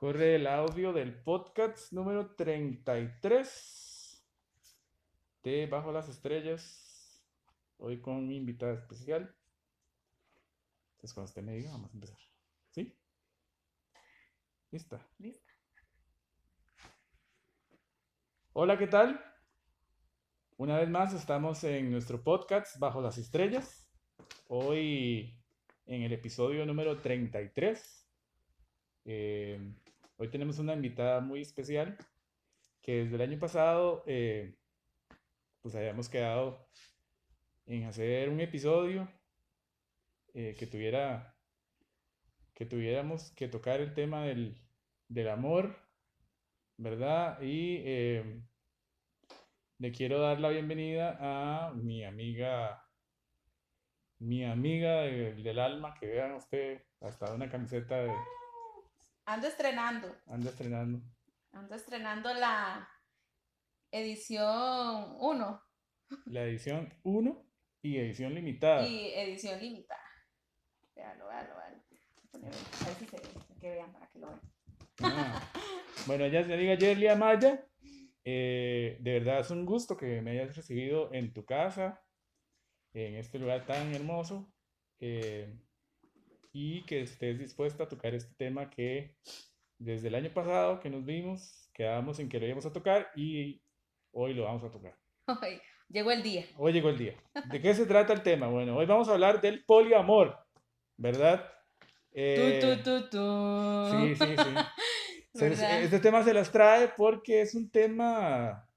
Corre el audio del podcast número 33 de Bajo las Estrellas. Hoy con mi invitada especial. Entonces, cuando esté me diga, vamos a empezar. ¿Sí? ¿Lista? Lista. Hola, ¿qué tal? Una vez más estamos en nuestro podcast Bajo las Estrellas. Hoy en el episodio número 33. Eh, hoy tenemos una invitada muy especial que desde el año pasado eh, pues habíamos quedado en hacer un episodio eh, que tuviera que tuviéramos que tocar el tema del, del amor, ¿verdad? Y eh, le quiero dar la bienvenida a mi amiga, mi amiga de- del alma, que vean usted, hasta una camiseta de, Ando estrenando, anda estrenando. ando estrenando la edición 1 La edición 1 y edición limitada. y edición limitada. Véanlo, véanlo. Voy a ver si se que vean para que lo vean. Ah. Bueno, ella se amiga Yerly Amaya. eh, de verdad es un gusto que me hayas recibido en tu casa, en este lugar tan hermoso, eh, y que estés dispuesta a tocar este tema que desde el año pasado que nos vimos, quedábamos en que lo íbamos a tocar y hoy lo vamos a tocar. Ay, Llegó el día. Hoy llegó el día. ¿De qué se trata el tema? Bueno, hoy vamos a hablar del poliamor, ¿verdad? Eh, Tu, tu, tu, tu. Sí, sí, sí. Este tema se las trae porque es un tema,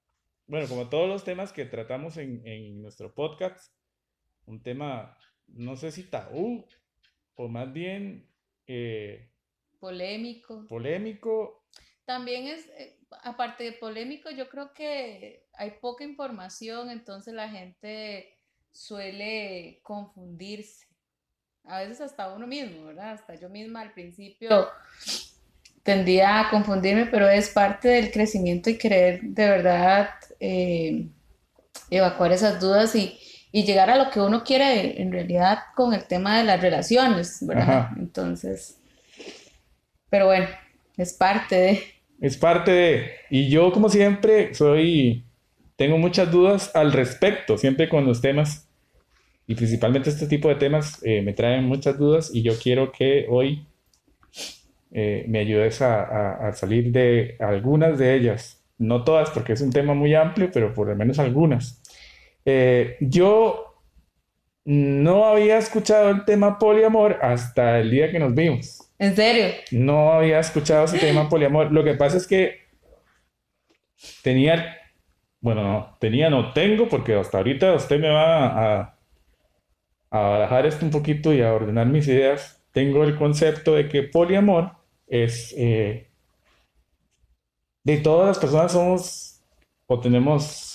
bueno, como todos los temas que tratamos en, en nuestro podcast, un tema, no sé si tabú o más bien eh, Polémico. polémico. También es, eh, aparte de polémico, yo creo que hay poca información, entonces la gente suele confundirse. A veces hasta uno mismo, ¿verdad? Hasta yo misma al principio tendía a confundirme, pero es parte del crecimiento y querer de verdad eh, evacuar esas dudas y, y llegar a lo que uno quiere en realidad con el tema de las relaciones, ¿verdad? Ajá. Entonces, pero bueno, es parte de... Es parte de, y yo como siempre soy, tengo muchas dudas al respecto, siempre con los temas, y principalmente este tipo de temas eh, me traen muchas dudas y yo quiero que hoy eh, me ayudes a, a- a salir de algunas de ellas, no todas porque es un tema muy amplio, pero por lo menos algunas. Eh, yo no había escuchado el tema poliamor hasta el día que nos vimos. En serio. No había escuchado ese tema poliamor. Lo que pasa es que tenía, bueno, no, tenía, no tengo, porque hasta ahorita usted me va a, a barajar esto un poquito y a ordenar mis ideas. Tengo el concepto de que poliamor es, eh, de todas las personas somos, o tenemos,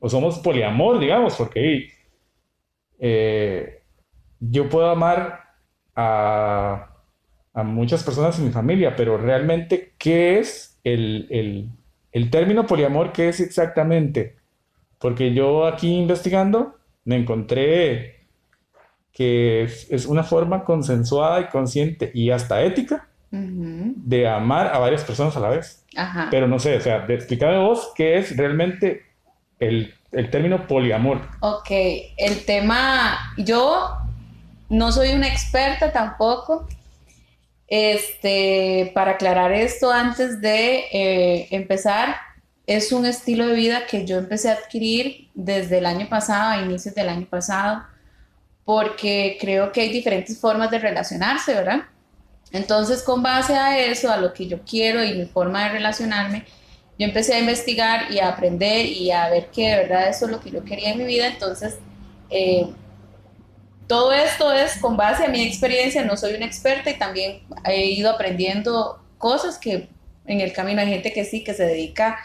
o somos poliamor, digamos, porque eh, yo puedo amar a, a muchas personas en mi familia, pero realmente, ¿qué es el, el, el término poliamor? ¿Qué es exactamente? Porque yo aquí investigando me encontré que es, es una forma consensuada y consciente y hasta ética de amar a varias personas a la vez. Ajá. Pero no sé, o sea, de- vos qué es realmente el, el término poliamor. Ok, el tema, yo no soy una experta tampoco. Este, para aclarar esto antes de eh, empezar, es un estilo de vida que yo empecé a adquirir desde el año pasado, a inicios del año pasado, porque creo que hay diferentes formas de relacionarse, ¿verdad? Entonces, con base a eso, a lo que yo quiero y mi forma de relacionarme, yo empecé a investigar y a aprender y a ver que de verdad eso es lo que yo quería en mi vida. Entonces, eh, todo esto es con base a mi experiencia, no soy una experta y también he ido aprendiendo cosas que en el camino hay gente que sí, que se dedica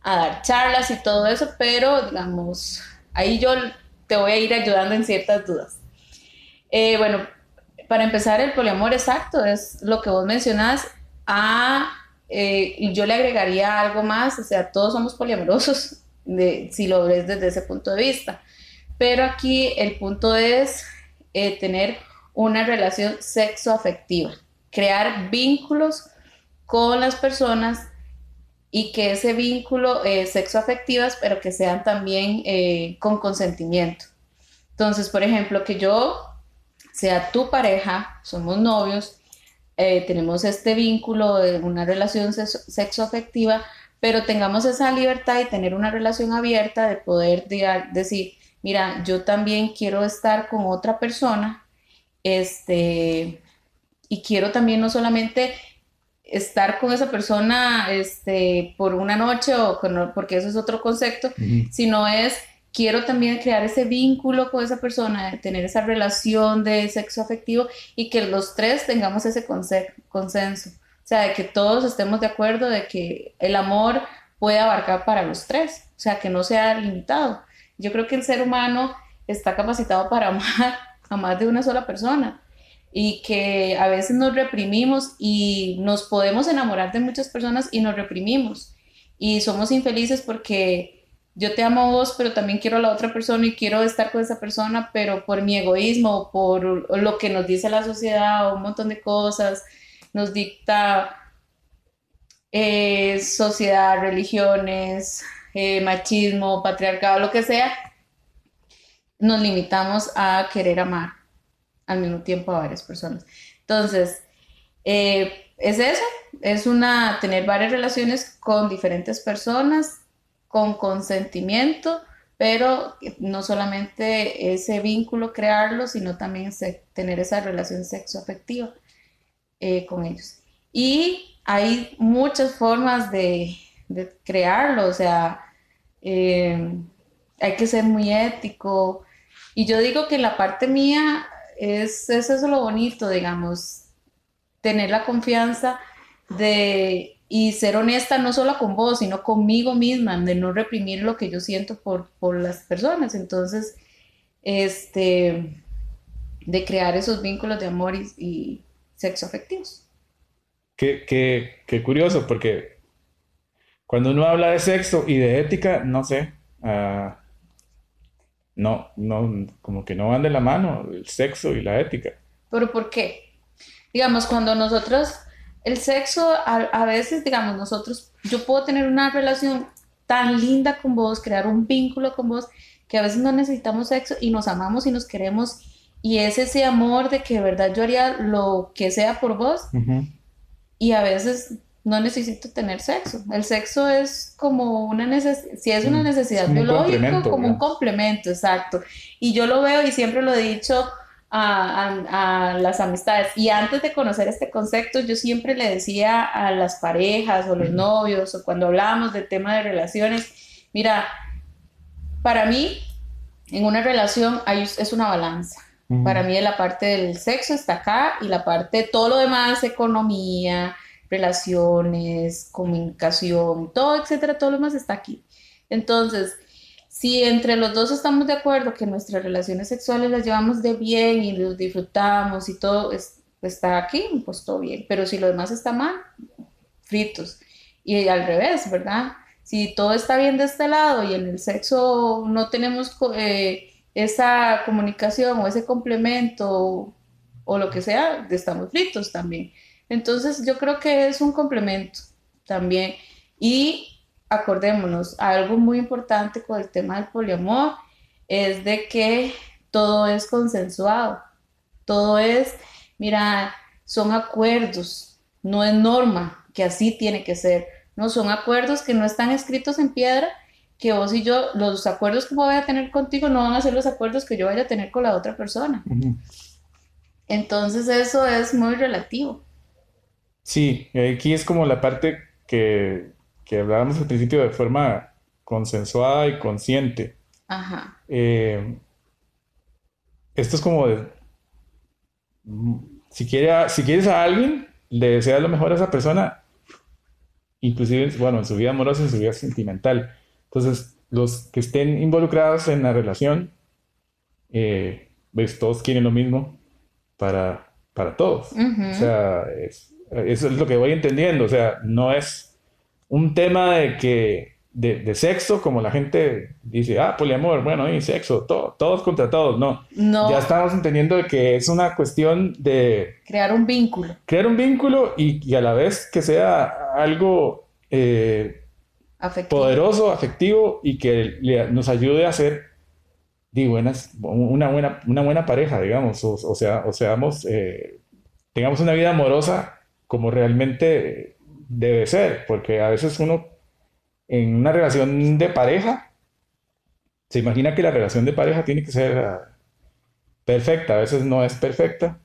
a dar charlas y todo eso, pero digamos, ahí yo te voy a ir ayudando en ciertas dudas. Eh, bueno, para empezar, el poliamor exacto es lo que vos mencionás. A, eh, y yo le agregaría algo más, o sea, todos somos poliamorosos, de, si lo ves desde ese punto de vista. Pero aquí el punto es eh, tener una relación sexoafectiva, crear vínculos con las personas y que ese vínculo eh, sexoafectivas, pero que sean también eh, con consentimiento. Entonces, por ejemplo, que yo sea tu pareja, somos novios, eh, tenemos este vínculo de una relación sexoafectiva, pero tengamos esa libertad y tener una relación abierta de poder decir, mira, yo también quiero estar con otra persona, este, y quiero también no solamente estar con esa persona este, por una noche o porque eso es otro concepto, sino es quiero también crear ese vínculo con esa persona, tener esa relación de sexo afectivo y que los tres tengamos ese consenso. O sea, de que todos estemos de acuerdo de que el amor puede abarcar para los tres, o sea, que no sea limitado. Yo creo que el ser humano está capacitado para amar a más de una sola persona y que a veces nos reprimimos y nos podemos enamorar de muchas personas y nos reprimimos y somos infelices porque yo te amo a vos, pero también quiero a la otra persona y quiero estar con esa persona, pero por mi egoísmo, por lo que nos dice la sociedad un montón de cosas, nos dicta eh, sociedad, religiones, eh, machismo, patriarcado, lo que sea, nos limitamos a querer amar al mismo tiempo a varias personas. Entonces, eh, es eso, es una, tener varias relaciones con diferentes personas con consentimiento, pero no solamente ese vínculo crearlo, sino también tener esa relación sexoafectiva eh, con ellos. Y hay muchas formas de, crearlo, o sea, eh, hay que ser muy ético. Y yo digo que la parte mía es, es eso lo bonito, digamos, tener la confianza de y ser honesta no solo con vos, sino conmigo misma, de no reprimir lo que yo siento por, por las personas. Entonces, este, de crear esos vínculos de amor y, sexo afectivos. Qué, qué, qué, curioso, porque cuando uno habla de sexo y de ética, no sé, uh, no, no, como que no van de la mano el sexo y la ética. ¿Pero por qué? Digamos, cuando nosotros el sexo, a, veces, digamos, nosotros, yo puedo tener una relación tan linda con vos, crear un vínculo con vos, que a veces no necesitamos sexo y nos amamos y nos queremos. Y es ese amor de que de verdad yo haría lo que sea por vos. Y a veces no necesito tener sexo. El sexo es como una necesidad, si es una mm, necesidad biológica, como un complemento, exacto. Y yo lo veo y siempre lo he dicho a, las amistades. Y antes de conocer este concepto, yo siempre le decía a las parejas o los novios o cuando hablábamos del tema de relaciones, mira, para mí en una relación hay, es una balanza. Para mí la parte del sexo está acá y la parte, todo lo demás, economía, relaciones, comunicación, todo, etcétera, todo lo demás está aquí. Entonces, si entre los dos estamos de acuerdo que nuestras relaciones sexuales las llevamos de bien y los disfrutamos y todo está aquí, pues todo bien. Pero si lo demás está mal, fritos. Y al revés, ¿verdad? Si todo está bien de este lado y en el sexo no tenemos eh, esa comunicación o ese complemento o, o lo que sea, estamos fritos también. Entonces yo creo que es un complemento también. Y acordémonos, algo muy importante con el tema del poliamor es de que todo es consensuado, todo es, mira, son acuerdos, no es norma, que así tiene que ser, no son acuerdos que no están escritos en piedra, que vos y yo, los acuerdos que voy a tener contigo no van a ser los acuerdos que yo vaya a tener con la otra persona. Entonces eso es muy relativo. Sí, aquí es como la parte que que hablábamos al principio de forma consensuada y consciente. Ajá. Eh, esto es como de, si, quiere, si quieres a alguien, le deseas lo mejor a esa persona, inclusive, bueno, en su vida amorosa, en su vida sentimental. Entonces, los que estén involucrados en la relación, eh, pues todos quieren lo mismo para, para todos. O sea, eso es lo que voy entendiendo. O sea, no es un tema de que de, sexo, como la gente dice, ah, poliamor, bueno, y sexo, todos contra todos, no. No. Ya estamos entendiendo que es una cuestión de... Crear un vínculo. Crear un vínculo y, a la vez que sea algo eh, poderoso, afectivo y que nos ayude a ser di, buenas, una, buena, una buena pareja, digamos, o, sea, o seamos, eh, tengamos una vida amorosa como realmente debe ser, porque a veces uno en una relación de pareja, se imagina que la relación de pareja tiene que ser ah, perfecta, a veces no es perfecta.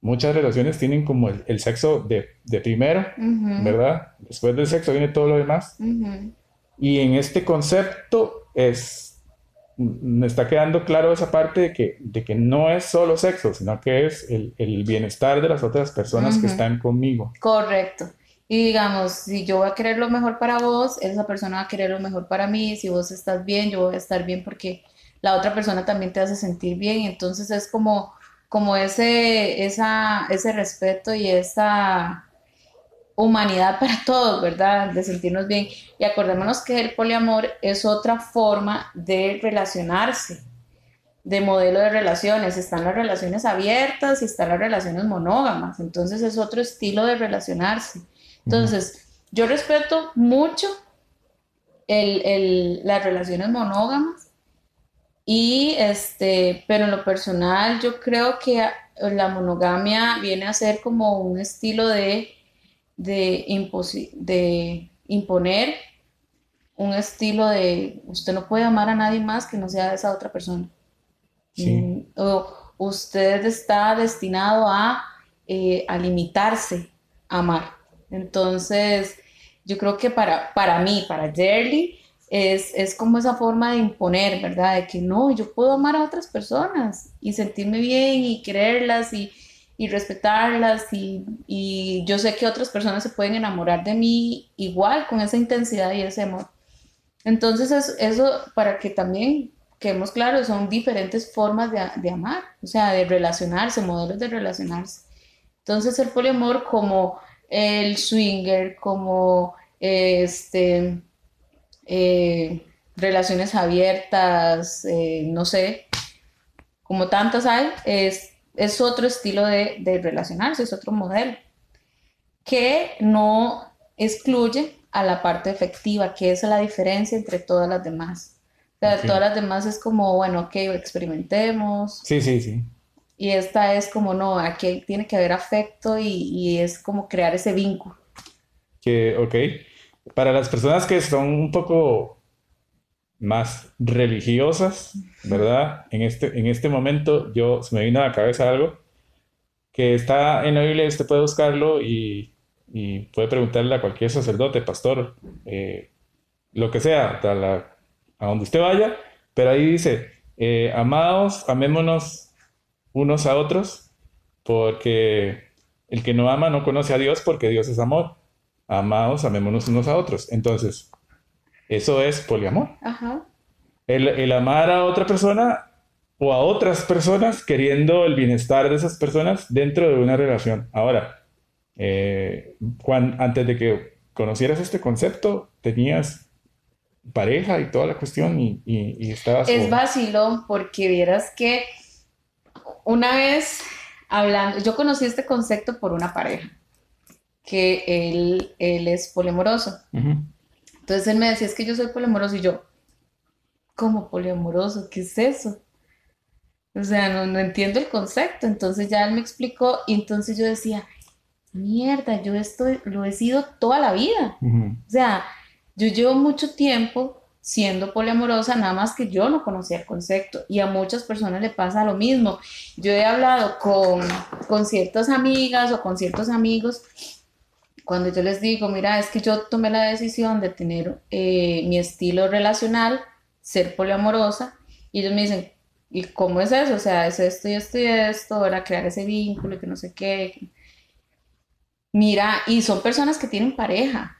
Muchas relaciones tienen como el, sexo de, primero, ¿verdad? Después del sexo viene todo lo demás. Y en este concepto es, me está quedando claro esa parte de que, de que no es solo sexo, sino que es el, el bienestar de las otras personas que están conmigo. Correcto. Y digamos, si yo voy a querer lo mejor para vos, esa persona va a querer lo mejor para mí. Si vos estás bien, yo voy a estar bien porque la otra persona también te hace sentir bien. Entonces es como, como ese, esa, ese respeto y esa humanidad para todos, ¿verdad? De sentirnos bien. Y acordémonos que el poliamor es otra forma de relacionarse, de modelo de relaciones. Están las relaciones abiertas y están las relaciones monógamas. Entonces es otro estilo de relacionarse. Entonces, yo respeto mucho las relaciones monógamas y este, pero en lo personal yo creo que la monogamia viene a ser como un estilo de, de, de imponer un estilo de usted no puede amar a nadie más que no sea esa otra persona. Mm, o usted está destinado a, eh, a limitarse a amar. Entonces, yo creo que para, para mí, para Jerry, es, como esa forma de imponer, ¿verdad? De que no, yo puedo amar a otras personas y sentirme bien y quererlas y, respetarlas y, yo sé que otras personas se pueden enamorar de mí igual, con esa intensidad y ese amor. Entonces, eso, eso para que también quedemos claros, son diferentes formas de, de amar, o sea, de relacionarse, modelos de relacionarse. Entonces, el poliamor como el swinger, como este, eh, relaciones abiertas, eh, no sé, como tantas hay, es, es otro estilo de, de, relacionarse, es otro modelo, que no excluye a la parte efectiva, que es la diferencia entre todas las demás. O sea, todas las demás es como, bueno, ok, experimentemos. Sí, sí, sí. Y esta es como, no, aquí tiene que haber afecto y, es como crear ese vínculo. Que, ok. Para las personas que son un poco más religiosas, ¿verdad? En este, en este momento yo se me vino a la cabeza algo que está en la Biblia, usted puede buscarlo y, puede preguntarle a cualquier sacerdote, pastor, eh, lo que sea, a, donde usted vaya, pero ahí dice, eh, amados, amémonos unos a otros, porque el que no ama no conoce a Dios porque Dios es amor. Amados, amémonos unos a otros. Entonces, eso es poliamor. El, amar a otra persona o a otras personas queriendo el bienestar de esas personas dentro de una relación. Ahora, eh, antes de que conocieras este concepto, tenías pareja y toda la cuestión y, y, estabas... Es vacilón porque vieras que una vez hablando, yo conocí este concepto por una pareja, que él, él es poliamoroso. Entonces él me decía, es que yo soy poliamoroso y yo, ¿cómo poliamoroso? ¿Qué es eso? O sea, no, entiendo el concepto. Entonces ya él me explicó y entonces yo decía, mierda, yo esto lo he sido toda la vida. O sea, yo llevo mucho tiempo siendo poliamorosa, nada más que yo no conocía el concepto y a muchas personas le pasa lo mismo. Yo he hablado con, con ciertas amigas o con ciertos amigos cuando yo les digo, mira, es que yo tomé la decisión de tener eh, mi estilo relacional, ser poliamorosa, y ellos me dicen, ¿y cómo es eso? O sea, es esto y esto y esto, era crear ese vínculo, que no sé qué. Mira, y son personas que tienen pareja,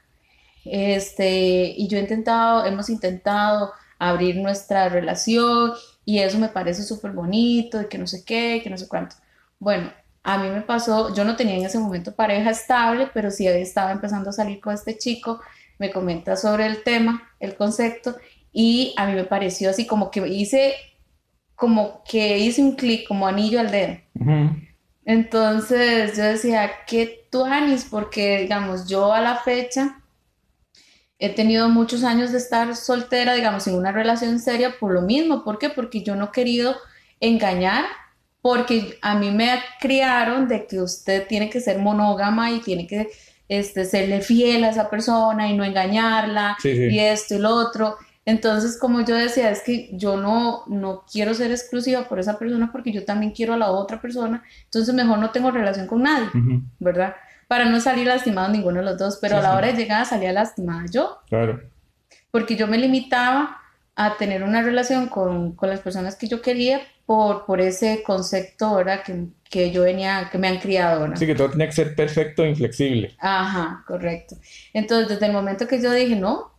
este, y yo he intentado, hemos intentado abrir nuestra relación y eso me parece súper bonito y que no sé qué, que no sé cuánto. Bueno, a mí me pasó, yo no tenía en ese momento pareja estable, pero sí estaba empezando a salir con este chico me comenta sobre el tema, el concepto, y a mí me pareció así como que hice, como que hice un clic, como anillo al dedo. Entonces yo decía, ¿qué tú, Anis? Porque, digamos, yo a la fecha he tenido muchos años de estar soltera, digamos, en una relación seria por lo mismo. ¿Por qué? Porque yo no he querido engañar, porque a mí me criaron de que usted tiene que ser monógama y tiene que este, serle fiel a esa persona y no engañarla y esto y lo otro. Entonces, como yo decía, es que yo no, no quiero ser exclusiva por esa persona porque yo también quiero a la otra persona, entonces mejor no tengo relación con nadie, ¿verdad? Para no salir lastimado ninguno de los dos, pero a la hora de llegar salía lastimada yo. Claro. Porque yo me limitaba a tener una relación con, con las personas que yo quería por, por ese concepto, ¿verdad? Que, que yo venía, que me han criado, ¿verdad? Sí, que todo tenía que ser perfecto e inflexible. Ajá, correcto. Entonces, desde el momento que yo dije, no,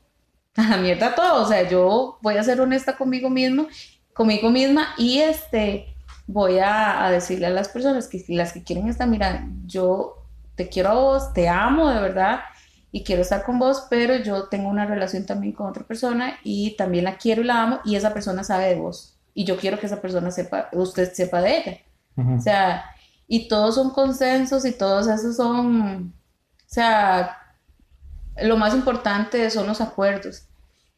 a la mierda todo, o sea, yo voy a ser honesta conmigo mismo, conmigo misma y este, voy a, decirle a las personas que las que quieren estar, mira, yo te quiero a vos, te amo de verdad y quiero estar con vos, pero yo tengo una relación también con otra persona y también la quiero y la amo y esa persona sabe de vos y yo quiero que esa persona sepa, usted sepa de ella. O sea, y todos son consensos y todos esos son, o sea, lo más importante son los acuerdos.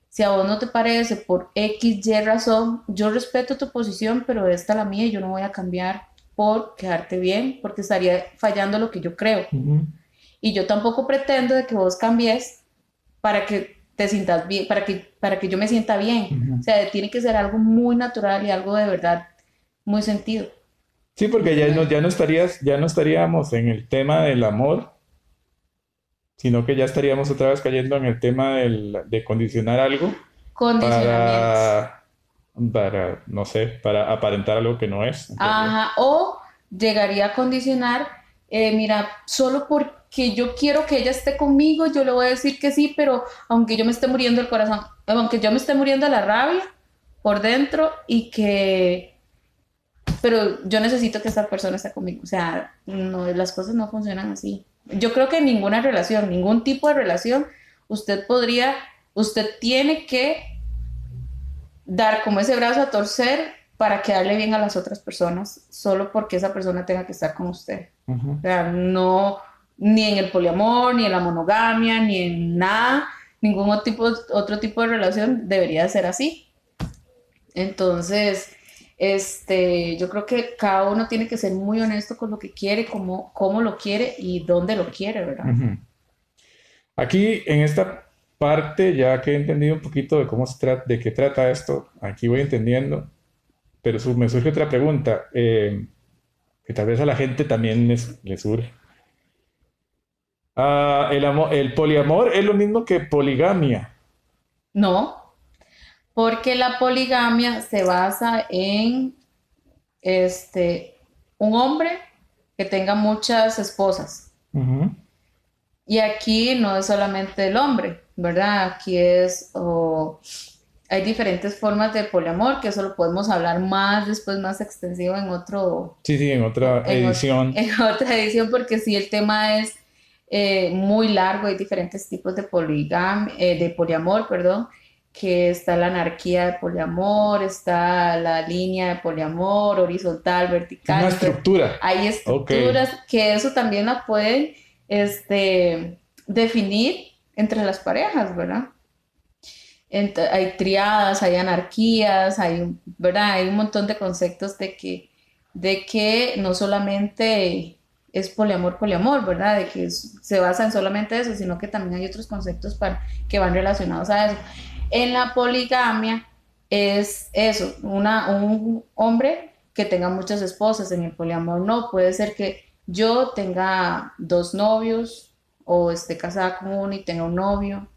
Si a vos no te parece por X, Y razón, yo respeto tu posición, pero esta es la mía y yo no voy a cambiar por quedarte bien, porque estaría fallando lo que yo creo. Y yo tampoco pretendo de que vos cambies para que te sientas bien, para que, para que yo me sienta bien. O sea, tiene que ser algo muy natural y algo de verdad muy sentido. Sí, porque ya no, ya no estarías, ya no estaríamos en el tema del amor, sino que ya estaríamos otra vez cayendo en el tema de condicionar algo para, para, no sé, para aparentar algo que no es. Ajá, o llegaría a condicionar, eh, mira, solo porque yo quiero que ella esté conmigo, yo le voy a decir que sí, pero aunque yo me esté muriendo el corazón, aunque yo me esté muriendo la rabia por dentro y que pero yo necesito que esta persona esté conmigo. O sea, no, las cosas no funcionan así. Yo creo que en ninguna relación, ningún tipo de relación, usted podría, usted tiene que dar como ese brazo a torcer para quedarle bien a las otras personas, solo porque esa persona tenga que estar con usted. O sea, no, ni en el poliamor, ni en la monogamia, ni en nada, ningún otro tipo, otro tipo de relación debería ser así. Entonces, este, yo creo que cada uno tiene que ser muy honesto con lo que quiere, cómo, cómo lo quiere y dónde lo quiere, ¿verdad? Aquí en esta parte, ya que he entendido un poquito de cómo se trata, de qué trata esto, aquí voy entendiendo, pero me surge otra pregunta, eh, que tal vez a la gente también les, les surge. Ah, el, ¿El poliamor es lo mismo que poligamia? No, porque la poligamia se basa en este, un hombre que tenga muchas esposas. Y aquí no es solamente el hombre, ¿verdad? Aquí es, hay diferentes formas de poliamor, que eso lo podemos hablar más después, más extensivo en otro... Sí, sí, en otra edición. En, otra edición, porque sí, el tema es eh, muy largo, hay diferentes tipos de poligamia, eh, de poliamor, perdón que está la anarquía de poliamor, está la línea de poliamor, horizontal, vertical. Una estructura. Hay estructuras que eso también la pueden este, definir entre las parejas, ¿verdad? hay triadas, hay anarquías, hay, ¿verdad? Hay un montón de conceptos de que, de que no solamente es poliamor, poliamor, ¿verdad? De que se basa en solamente eso, sino que también hay otros conceptos que van relacionados a eso. En la poligamia es eso, un hombre que tenga muchas esposas. En el poliamor no, puede ser que yo tenga dos novios o esté casada con uno y tenga un novio.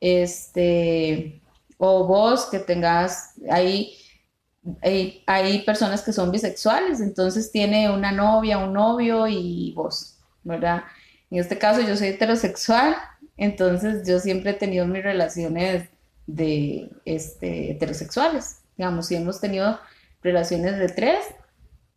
Este, o vos que tengas ahí. Hay, hay, personas que son bisexuales, entonces tiene una novia, un novio y vos, ¿verdad? En este caso yo soy heterosexual, entonces yo siempre he tenido mis relaciones de este, heterosexuales. Digamos, si hemos tenido relaciones de tres,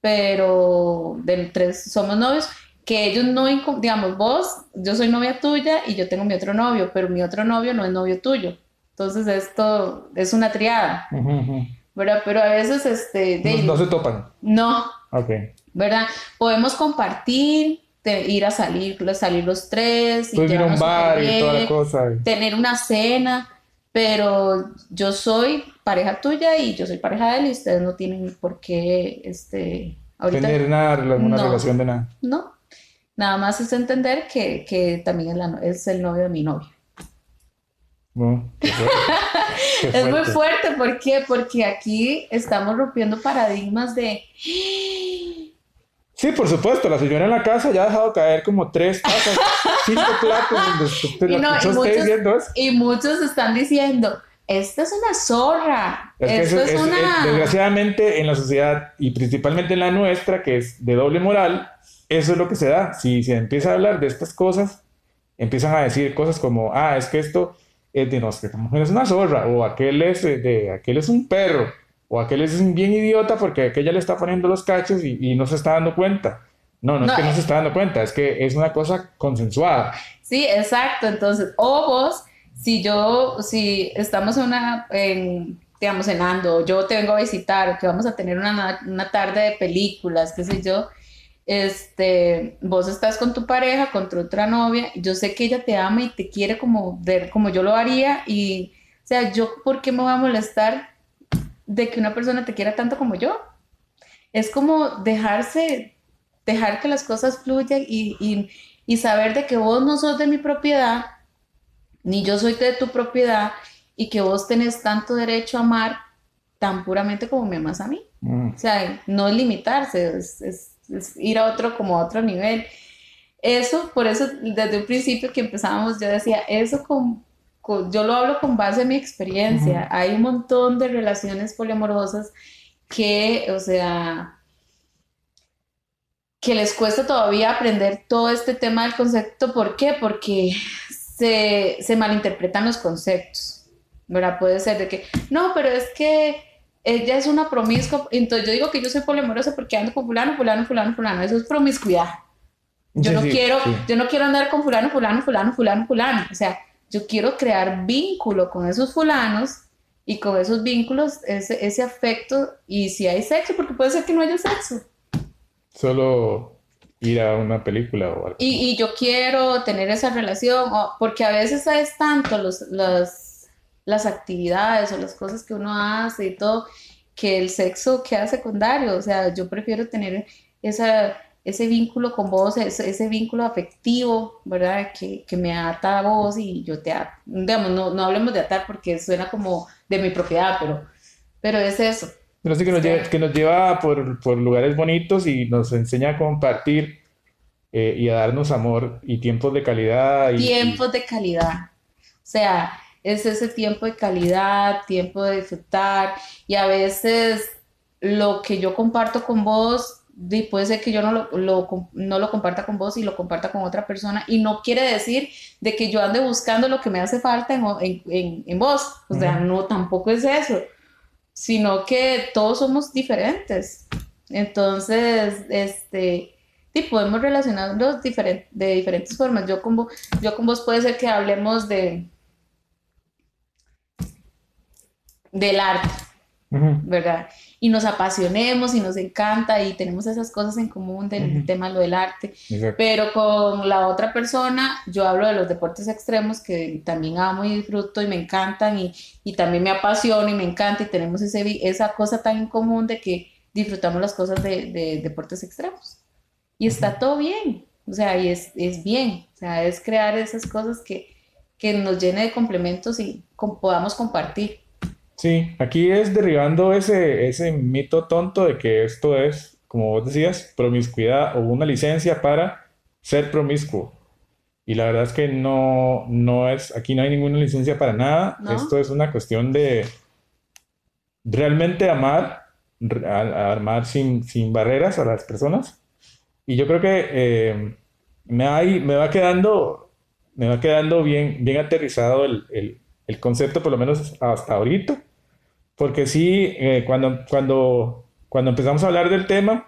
pero de tres somos novios, que ellos no, digamos, vos, yo soy novia tuya y yo tengo mi otro novio, pero mi otro novio no es novio tuyo. Entonces esto es una triada, ujú. ¿verdad? Pero a veces, este, de- No, no se topan. no, Ok. ¿verdad? Podemos compartir, te- ir a salir, salir los tres, y ir a un bar y toda la cosa. tener una cena, pero yo soy pareja tuya y yo soy pareja de él y ustedes no tienen por qué, este, ahorita, Tener nada, alguna No. relación de nada. no. Nada más es entender que, que también es, la es el novio de mi novio. No, qué fuerte. Qué Es muy fuerte. ¿por qué? Porque aquí estamos rompiendo paradigmas de... Sí, por supuesto, la señora en la casa ya ha dejado caer como tres tazas, cinco platos. donde Y no, y muchos- diciendo. Y muchos están diciendo, esta es una zorra, Es que esto es es- una... es- desgraciadamente en la sociedad y principalmente en la nuestra, que es de doble moral, eso es lo que se da. Si se empieza a hablar de estas cosas, empiezan a decir cosas como, ah, es que esto es de no sé, esta mujer es una zorra, o aquel es eh, de, aquel es un perro, o aquel es un bien idiota porque aquella le está poniendo los cachos y, y no se está dando cuenta. No, no, No, es que no eh. se está dando cuenta, es que es una cosa consensuada. Sí, exacto. Entonces, o vos, si yo, si estamos en una, en, digamos, cenando, o yo te vengo a visitar, o que vamos a tener una, una tarde de películas, qué sé yo, este, vos estás con tu pareja, con tu otra novia, yo sé que ella te ama y te quiere como, de, como yo lo haría, y, o sea, yo, ¿por qué me voy a molestar de que una persona te quiera tanto como yo? Es como dejarse, dejar que las cosas fluyan y, y y saber de que vos no sos de mi propiedad, ni yo soy de tu propiedad, y que vos tenés tanto derecho a amar tan puramente como me amas a mí. Mm. O sea, no limitarse, es, es- es ir a otro como a otro nivel. Eso, por eso desde un principio que empezábamos, yo decía, eso con, con- yo lo hablo con base en mi experiencia. Ujú. Hay un montón de relaciones poliamorosas que, o sea, que les cuesta todavía aprender todo este tema del concepto. ¿Por qué? Porque se, se malinterpretan los conceptos, ¿verdad? Puede ser de que, no, pero es que ella es una promiscua, entonces yo digo que yo soy poliamorosa porque ando con fulano, fulano, fulano, fulano, eso es promiscuidad. Yo Sí, no sí, quiero, sí. yo no quiero andar con fulano, fulano, fulano, fulano, fulano. O sea, yo quiero crear vínculo con esos fulanos y con esos vínculos, ese, ese afecto, y si hay sexo, porque puede ser que no haya sexo. Solo ir a una película o algo. Y, y yo quiero tener esa relación, porque a veces es tanto los, las, las actividades o las cosas que uno hace y todo, que el sexo queda secundario. O sea, yo prefiero tener esa, ese vínculo con vos, ese, ese vínculo afectivo, ¿verdad? Que, que me ata a vos y yo te ato. Digamos, no, no hablemos de atar porque suena como de mi propiedad, pero, pero es eso. Pero sí que nos Sí. lleva, que nos lleva por, por lugares bonitos y nos enseña a compartir eh, y a darnos amor y tiempos de calidad. Y, Tiempos de calidad. O sea, es ese tiempo de calidad, tiempo de disfrutar. Y a veces lo que yo comparto con vos, puede ser que yo no lo, lo no lo comparta con vos y lo comparta con otra persona. Y no quiere decir de que yo ande buscando lo que me hace falta en, en, en- en vos. O sea, no, tampoco es eso. Sino que todos somos diferentes. Entonces, este, sí, podemos relacionarnos de diferentes formas. Yo con, vo- yo con vos puede ser que hablemos de del arte. ¿verdad? Y nos apasionemos y nos encanta y tenemos esas cosas en común del tema lo del arte. Exacto. Pero con la otra persona, yo hablo de los deportes extremos que también amo y disfruto y me encantan y, y también me apasiona y me encanta y tenemos ese, esa cosa tan en común de que disfrutamos las cosas de, de deportes extremos. Y está todo bien, o sea, y es, es bien, o sea, es crear esas cosas que, que nos llene de complementos y podamos compartir. Sí, aquí es derribando ese, ese mito tonto de que esto es, como vos decías, promiscuidad o una licencia para ser promiscuo. Y la verdad es que no, no es, aquí no hay ninguna licencia para nada. ¿No? Esto es una cuestión de realmente amar, a- a amar sin, sin barreras a las personas. Y yo creo que eh, me, hay- me va quedando, me va quedando bien, bien aterrizado el, el- el concepto, por lo menos hasta ahorita. Porque sí, eh, cuando, cuando, cuando empezamos a hablar del tema,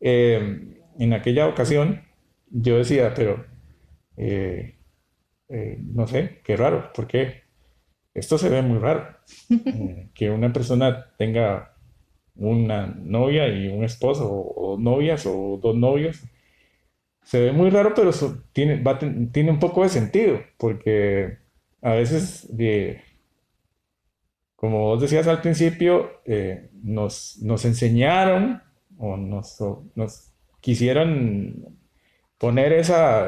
eh, en aquella ocasión, yo decía, pero eh, eh, no sé, qué raro, porque esto se ve muy raro. Que una persona tenga una novia y un esposo, o, novias, o dos novios. Se ve muy raro, pero tiene, tiene un poco de sentido, porque a veces, como vos decías al principio, nos, nos enseñaron o nos, nos quisieron poner esa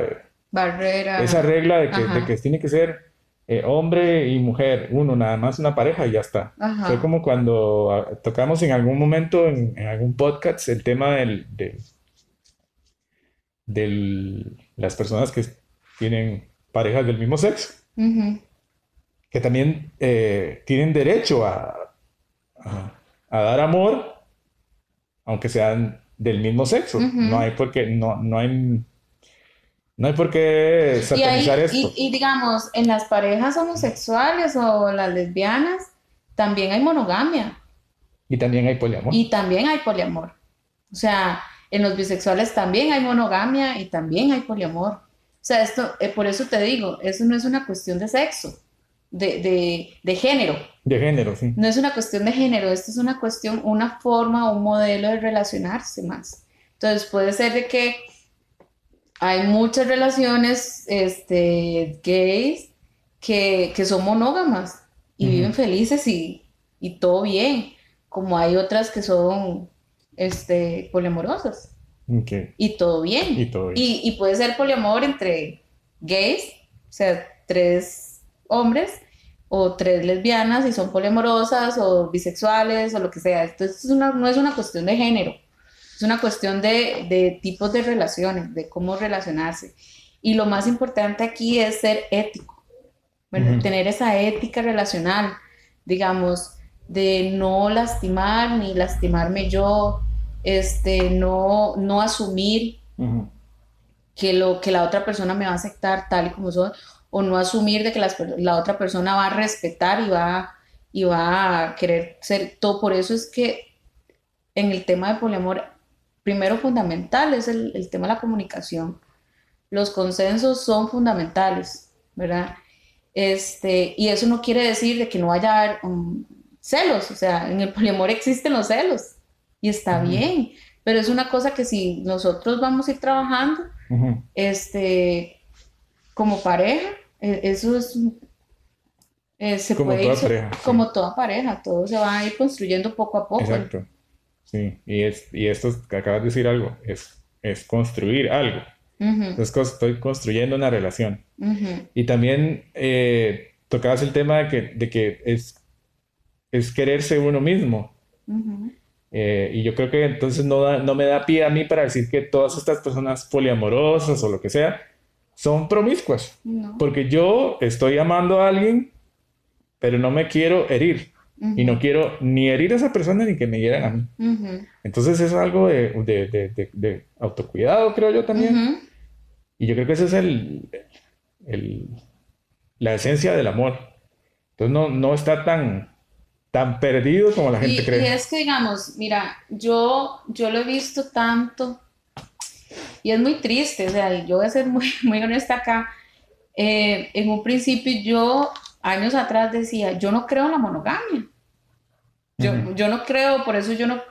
barrera, esa regla de que, tiene que ser eh, hombre y mujer, uno, nada más una pareja y ya está. Fue como cuando ah, tocamos en algún momento en, algún podcast el tema del, de, las personas que tienen parejas del mismo sexo, que también eh, tienen derecho a, a dar amor aunque sean del mismo sexo. No hay por qué, no, no hay, no hay por qué satanizar esto. Y, digamos, en las parejas homosexuales o las lesbianas, también hay monogamia. Y también hay poliamor. Y también hay poliamor. O sea, en los bisexuales también hay monogamia y también hay poliamor. O sea, esto, eh, por eso te digo, eso no es una cuestión de sexo de, de, género. De género, sí. No es una cuestión de género, esto es una cuestión, una forma, un modelo de relacionarse más. Entonces puede ser de que hay muchas relaciones este, gays que, que son monógamas y viven felices y, y, todo bien, como hay otras que son este, poliamorosas. Y todo bien. Y, todo bien. Y, y puede ser poliamor entre gays, o sea, tres hombres o tres lesbianas y son poliamorosas o bisexuales o lo que sea. Entonces una, no es una cuestión de género, es una cuestión de, de tipos de relaciones, de cómo relacionarse. Y lo más importante aquí es ser ético, tener esa ética relacional, digamos, de no lastimar ni lastimarme yo, este, no, no asumir que, lo, que la otra persona me va a aceptar tal y como soy, o no asumir de que la otra persona va a respetar y va, y va a querer ser todo. Por eso es que en el tema de poliamor, primero fundamental es el, tema de la comunicación. Los consensos son fundamentales, ¿verdad? Este, y eso no quiere decir de que no haya um, celos, o sea, en el poliamor existen los celos y está bien, pero es una cosa que si nosotros vamos a ir trabajando, este, como pareja, eso es... Eh, se como puede toda pareja. Como toda pareja, todo se va a ir construyendo poco a poco. Exacto. Sí, y, es, y esto que acabas de decir algo, es, es construir algo. Entonces estoy construyendo una relación. Y también eh, tocabas el tema de que, de que es, es quererse uno mismo. Eh, y yo creo que entonces no, no me da pie a mí para decir que todas estas personas poliamorosas o lo que sea son promiscuas. Porque yo estoy amando a alguien, pero no me quiero herir. Y no quiero ni herir a esa persona ni que me hieran a mí. Entonces es algo de, de, de, autocuidado, creo yo también. Y yo creo que esa es el, el, la esencia del amor. Entonces no, no está tan, tan perdido como la gente cree. Y es que, digamos, mira, yo, yo lo he visto tanto y es muy triste, o sea, yo voy a ser muy, muy honesta acá. Eh, en un principio yo, años atrás, decía, yo no creo en la monogamia. Yo, yo no creo, por eso yo no,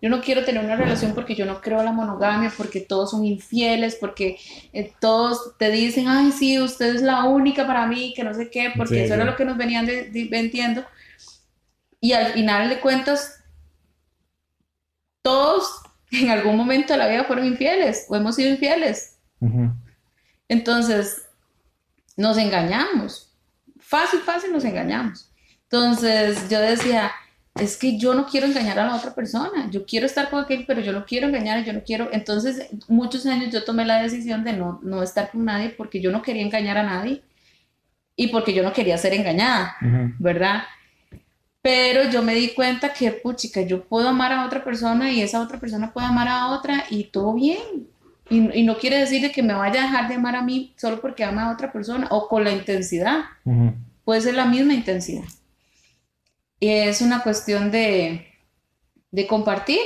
yo no quiero tener una relación porque yo no creo en la monogamia, porque todos son infieles, porque eh, todos te dicen, ay, sí, usted es la única para mí, que no sé qué, porque eso era lo que nos venían vendiendo. Y al final de cuentas, todos en algún momento de la vida fueron infieles o hemos sido infieles. Entonces, nos engañamos. Fácil, fácil nos engañamos. Entonces, yo decía, es que yo no quiero engañar a la otra persona. Yo quiero estar con aquel, pero yo no quiero engañar, yo no quiero. Entonces, muchos años yo tomé la decisión de no, no estar con nadie porque yo no quería engañar a nadie y porque yo no quería ser engañada, ¿verdad? Pero yo me di cuenta que, puchica, yo puedo amar a otra persona y esa otra persona puede amar a otra y todo bien. Y, no quiere decir que me vaya a dejar de amar a mí solo porque ama a otra persona o con la intensidad. Puede ser la misma intensidad. Y es una cuestión de, de compartir,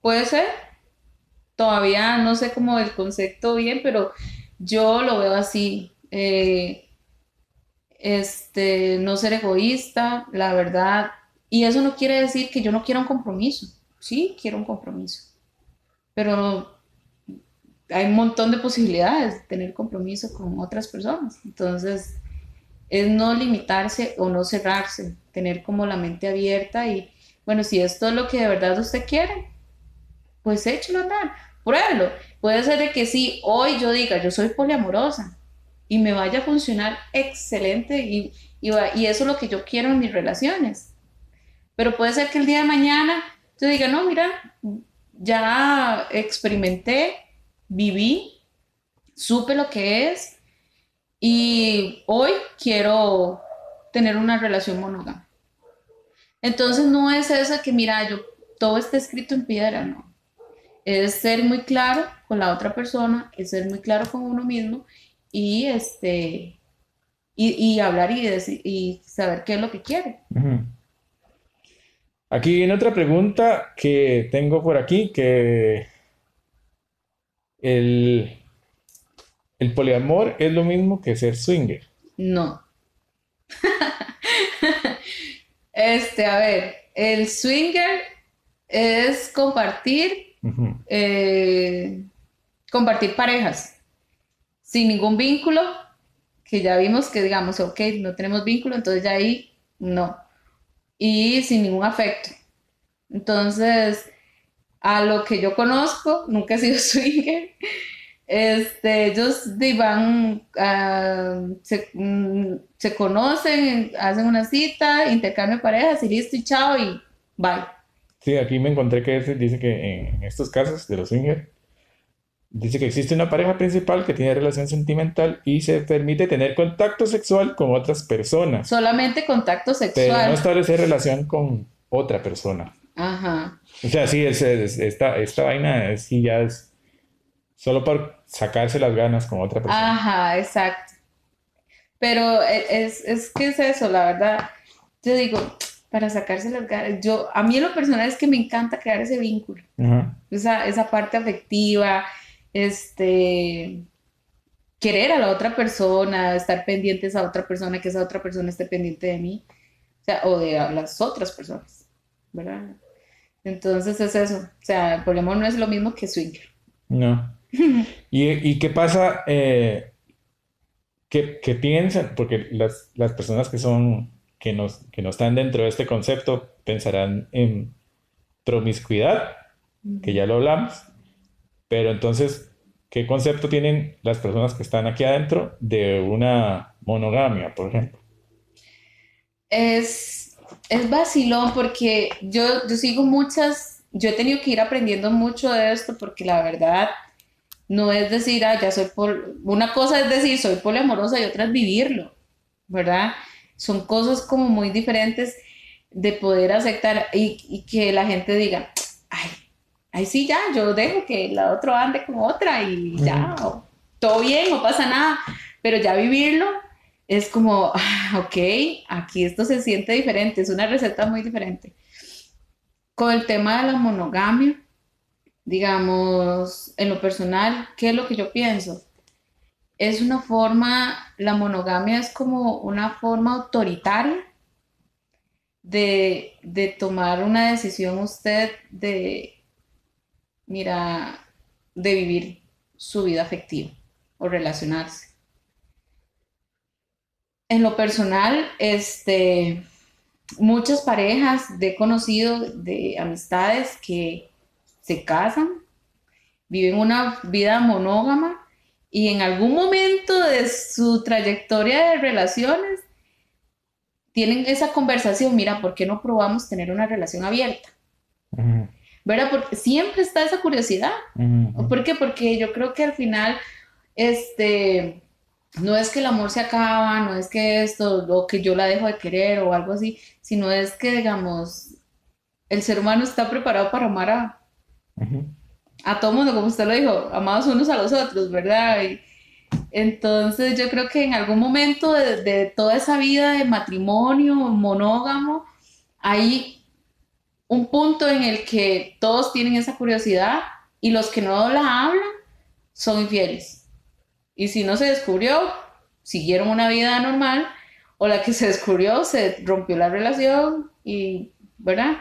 puede ser. todavía no sé cómo el concepto bien, pero yo lo veo así. Eh, este, no ser egoísta, la verdad. Y eso no quiere decir que yo no quiera un compromiso. Sí, quiero un compromiso. Pero hay un montón de posibilidades de tener compromiso con otras personas. Entonces, es no limitarse o no cerrarse, tener como la mente abierta y, bueno, si esto es lo que de verdad usted quiere, pues échelo a andar pruébelo. Puede ser de que sí, hoy yo diga, yo soy poliamorosa y me vaya a funcionar excelente y, y, eso es lo que yo quiero en mis relaciones. Pero puede ser que el día de mañana yo diga, no, mira, ya experimenté, viví, supe lo que es y hoy quiero tener una relación monógama. Entonces no es eso que, mira, yo todo está escrito en piedra, no es ser muy claro con la otra persona, es ser muy claro con uno mismo y este y, hablar y, y saber qué es lo que quiere. Aquí viene otra pregunta que tengo por aquí, que el, el poliamor es lo mismo que ser swinger. No. este, a ver, el swinger es compartir eh, compartir parejas sin ningún vínculo, que ya vimos que digamos, ok, no tenemos vínculo, entonces ya ahí no. Y sin ningún afecto. Entonces, a lo que yo conozco, nunca he sido swinger, este, ellos van, ah, se, mm, se, conocen, hacen una cita, intercambian parejas y listo y chao y bye. Sí, aquí me encontré que dice que en estos casos de los swinger, dice que existe una pareja principal que tiene relación sentimental y se permite tener contacto sexual con otras personas. Solamente contacto sexual. Pero no establecer relación con otra persona. Ajá. O sea, sí, es, esta, esta vaina es, sí ya es solo por sacarse las ganas con otra persona. Ajá, exacto. Pero e, es, es que es eso, la verdad. Yo digo, para sacarse las ganas. Yo, a mí en lo personal es que me encanta crear ese vínculo, esa, esa parte afectiva, este, querer a la otra persona, estar pendientes a otra persona, que esa otra persona esté pendiente de mí, o, sea, o de las otras personas, ¿verdad? Entonces es eso, o sea, el problema no es lo mismo que swinger. No. ¿Y, y qué pasa? Eh, ¿qué, ¿qué, piensan? Porque las, las personas que son que no, que no están dentro de este concepto pensarán en promiscuidad, que ya lo hablamos, pero entonces, ¿qué concepto tienen las personas que están aquí adentro de una monogamia, por ejemplo? Es, es vacilón porque yo, yo sigo muchas, yo he tenido que ir aprendiendo mucho de esto porque la verdad no es decir, ah, ya soy por, una cosa es decir, soy poliamorosa y otra es vivirlo, ¿verdad? son cosas como muy diferentes de poder aceptar y, que la gente diga, ay, sí, ya, yo dejo que la otra ande con otra y ya, todo bien, no pasa nada, pero ya vivirlo es como, ah, ok, aquí esto se siente diferente, es una receta muy diferente. Con el tema de la monogamia, digamos, en lo personal, ¿qué es lo que yo pienso? es una forma, la monogamia es como una forma autoritaria de, tomar una decisión usted de, mira, de vivir su vida afectiva o relacionarse. En lo personal, este, muchas parejas de conocido de amistades que se casan, viven una vida monógama y en algún momento de su trayectoria de relaciones tienen esa conversación, mira, ¿por qué no probamos tener una relación abierta? ¿Verdad? Porque siempre está esa curiosidad. ¿Por qué? Porque yo creo que al final, este, no es que el amor se acaba, no es que esto, o que yo la dejo de querer o algo así, sino es que, digamos, el ser humano está preparado para amar a, a todo mundo, como usted lo dijo, amados unos a los otros, ¿verdad? Y entonces yo creo que en algún momento de, toda esa vida de matrimonio monógamo, hay un punto en el que todos tienen esa curiosidad y los que no la hablan son infieles. Y si no se descubrió, siguieron una vida normal, o la que se descubrió, se rompió la relación y, ¿verdad?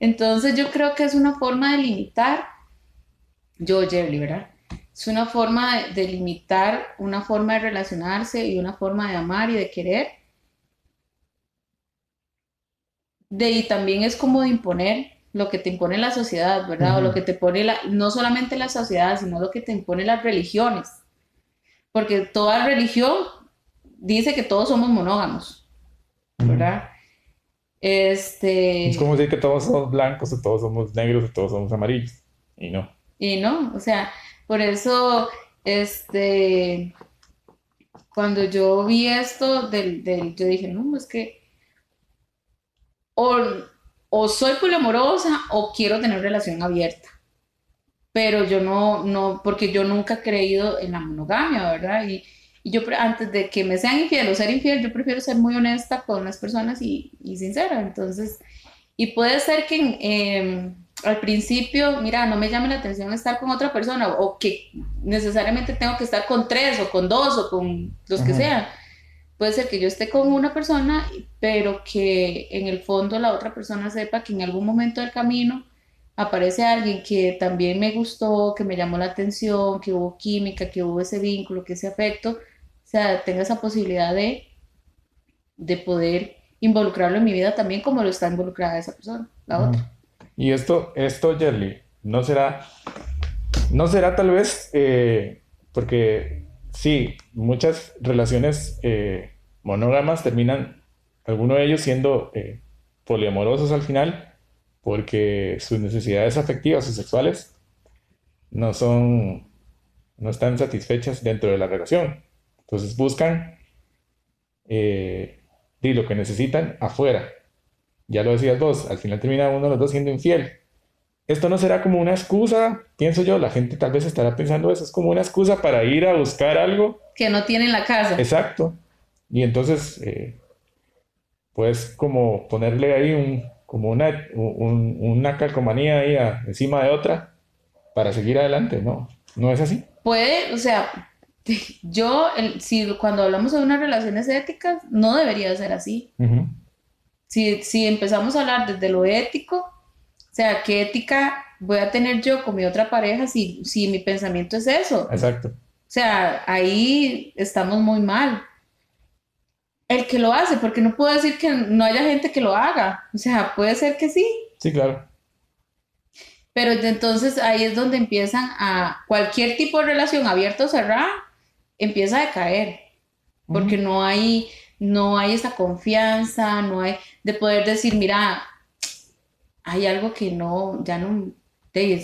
Entonces yo creo que es una forma de limitar, yo, Jerry, ¿verdad? Es una forma de, limitar, una forma de relacionarse y una forma de amar y de querer. De, y también es como de imponer lo que te impone la sociedad, ¿verdad? O lo que te pone la, no solamente la sociedad, sino lo que te impone las religiones. Porque toda religión dice que todos somos monógamos, ¿verdad? Este... Es como decir que todos somos blancos, o todos somos negros, o todos somos amarillos. Y no. Y no, o sea, por eso, este, cuando yo vi esto del, del yo dije, no, es que o, o soy poliamorosa o quiero tener relación abierta. Pero yo no, no, porque yo nunca he creído en la monogamia, ¿verdad? Y, y yo antes de que me sean infiel o ser infiel, yo prefiero ser muy honesta con las personas y, y sincera. Entonces, y puede ser que eh, al principio, mira, no me llame la atención estar con otra persona o que necesariamente tengo que estar con tres o con dos o con los que sean. Puede ser que yo esté con una persona, pero que en el fondo la otra persona sepa que en algún momento del camino aparece alguien que también me gustó, que me llamó la atención, que hubo química, que hubo ese vínculo, que ese afecto o sea, tenga esa posibilidad de, de poder involucrarlo en mi vida también como lo está involucrada esa persona, la otra. Y esto, esto, Jerly, no será, no será tal vez, eh, porque sí, muchas relaciones eh, monógamas terminan, algunos de ellos siendo eh, poliamorosos al final, porque sus necesidades afectivas o sexuales no son, no están satisfechas dentro de la relación. Entonces buscan eh, lo que necesitan afuera. Ya lo decías vos, al final termina uno de los dos siendo infiel. Esto no será como una excusa, pienso yo, la gente tal vez estará pensando eso, es como una excusa para ir a buscar algo. Que no tiene en la casa. Exacto. Y entonces, eh, pues como ponerle ahí un, como una, una calcomanía ahí encima de otra para seguir adelante, ¿no? ¿No es así? Puede, o sea, yo, si cuando hablamos de unas relaciones éticas, no debería ser así. si, si, empezamos a hablar desde lo ético, o sea, ¿qué ética voy a tener yo con mi otra pareja si, si mi pensamiento es eso? Exacto. O sea, ahí estamos muy mal. El que lo hace, porque no puedo decir que no haya gente que lo haga. O sea, puede ser que sí. Sí, claro. Pero entonces ahí es donde empiezan a cualquier tipo de relación abierta o cerrada, empieza a decaer, porque no hay, no hay esa confianza, no hay de poder decir, mira, hay algo que no, ya no,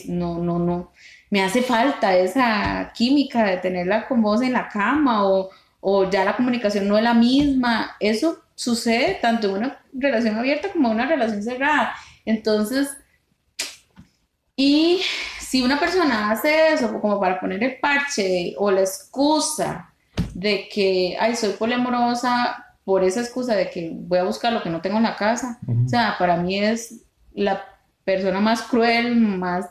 no, no, no, me hace falta esa química de tenerla con vos en la cama o, o ya la comunicación no es la misma. Eso sucede tanto en una relación abierta como en una relación cerrada. Entonces, y si una persona hace eso como para poner el parche o la excusa de que, ay, soy poliamorosa por esa excusa de que voy a buscar lo que no tengo en la casa, o sea, para mí es la persona más cruel, más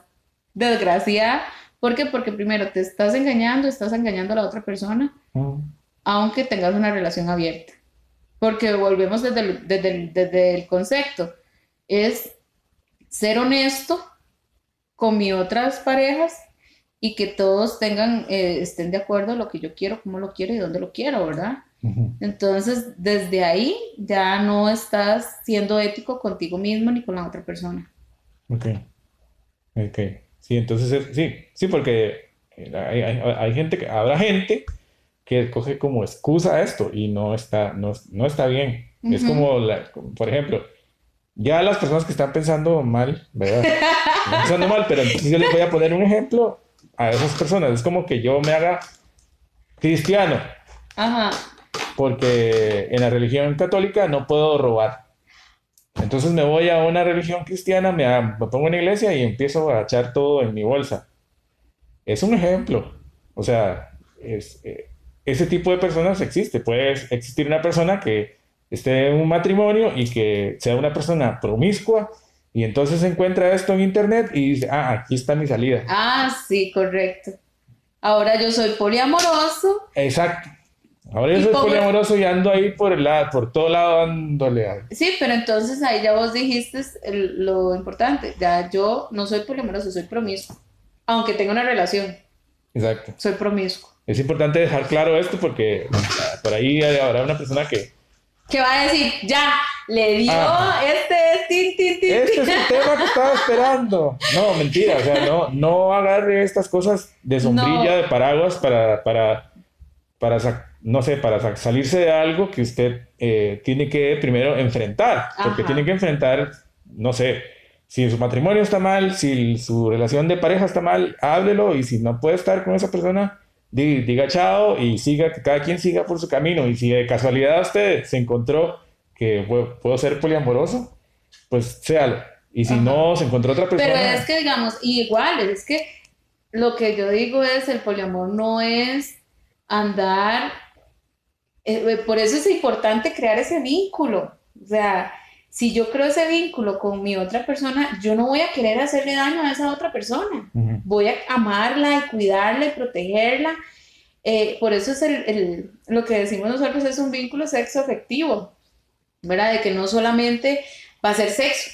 desgraciada. ¿Por qué? Porque primero te estás engañando, estás engañando a la otra persona, aunque tengas una relación abierta. Porque volvemos desde desde desde el concepto, es ser honesto con mis otras parejas y que todos tengan, eh, estén de acuerdo en lo que yo quiero, cómo lo quiero y dónde lo quiero, ¿verdad? Entonces, desde ahí ya no estás siendo ético contigo mismo ni con la otra persona. Ok. Ok. Sí, entonces, sí, sí, porque hay, hay, gente que, habrá gente que coge como excusa esto y no está, no, no está bien. Es como, la, por ejemplo, ya las personas que están pensando mal, ¿verdad? pensando mal, pero entonces yo les voy a poner un ejemplo a esas personas. Es como que yo me haga cristiano. Ajá. Porque en la religión católica no puedo robar. Entonces me voy a una religión cristiana, me, pongo en una iglesia y empiezo a echar todo en mi bolsa. Es un ejemplo. O sea, es, eh, ese tipo de personas existe. Puede existir una persona que esté en un matrimonio y que sea una persona promiscua Y entonces encuentra esto en internet y dice, ah, aquí está mi salida. Ah, sí, correcto. Ahora yo soy poliamoroso. Exacto. Ahora yo soy poliamoroso y ando ahí por el lado, por todo lado dándole a... Sí, pero entonces ahí ya vos dijiste lo importante. Ya yo no soy poliamoroso, soy promiscuo. Aunque tenga una relación. Exacto. Soy promiscuo. Es importante dejar claro esto porque por ahí habrá una persona que ¿Qué va a decir, ya, le dio este tin, tin, tin. Este es el tema que estaba esperando. No, mentira, o sea, no, no agarre estas cosas de sombrilla, de paraguas para, para, para, no sé, para salirse de algo que usted eh, tiene que primero enfrentar, porque tiene que enfrentar, no sé, si su matrimonio está mal, si su relación de pareja está mal, háblelo y si no puede estar con esa persona, diga chao y siga, que cada quien siga por su camino. Y si de casualidad usted se encontró que puedo ser poliamoroso, pues séalo. Y si no, se encontró otra persona. Pero es que, digamos, igual, es que lo que yo digo es, el poliamor no es andar, eh, eh, por eso es importante crear ese vínculo. O sea, si yo creo ese vínculo con mi otra persona, yo no voy a querer hacerle daño a esa otra persona. Voy a amarla y cuidarla y protegerla. Eh, por eso es el, lo que decimos nosotros es un vínculo sexo afectivo, ¿verdad? De que no solamente va a ser sexo,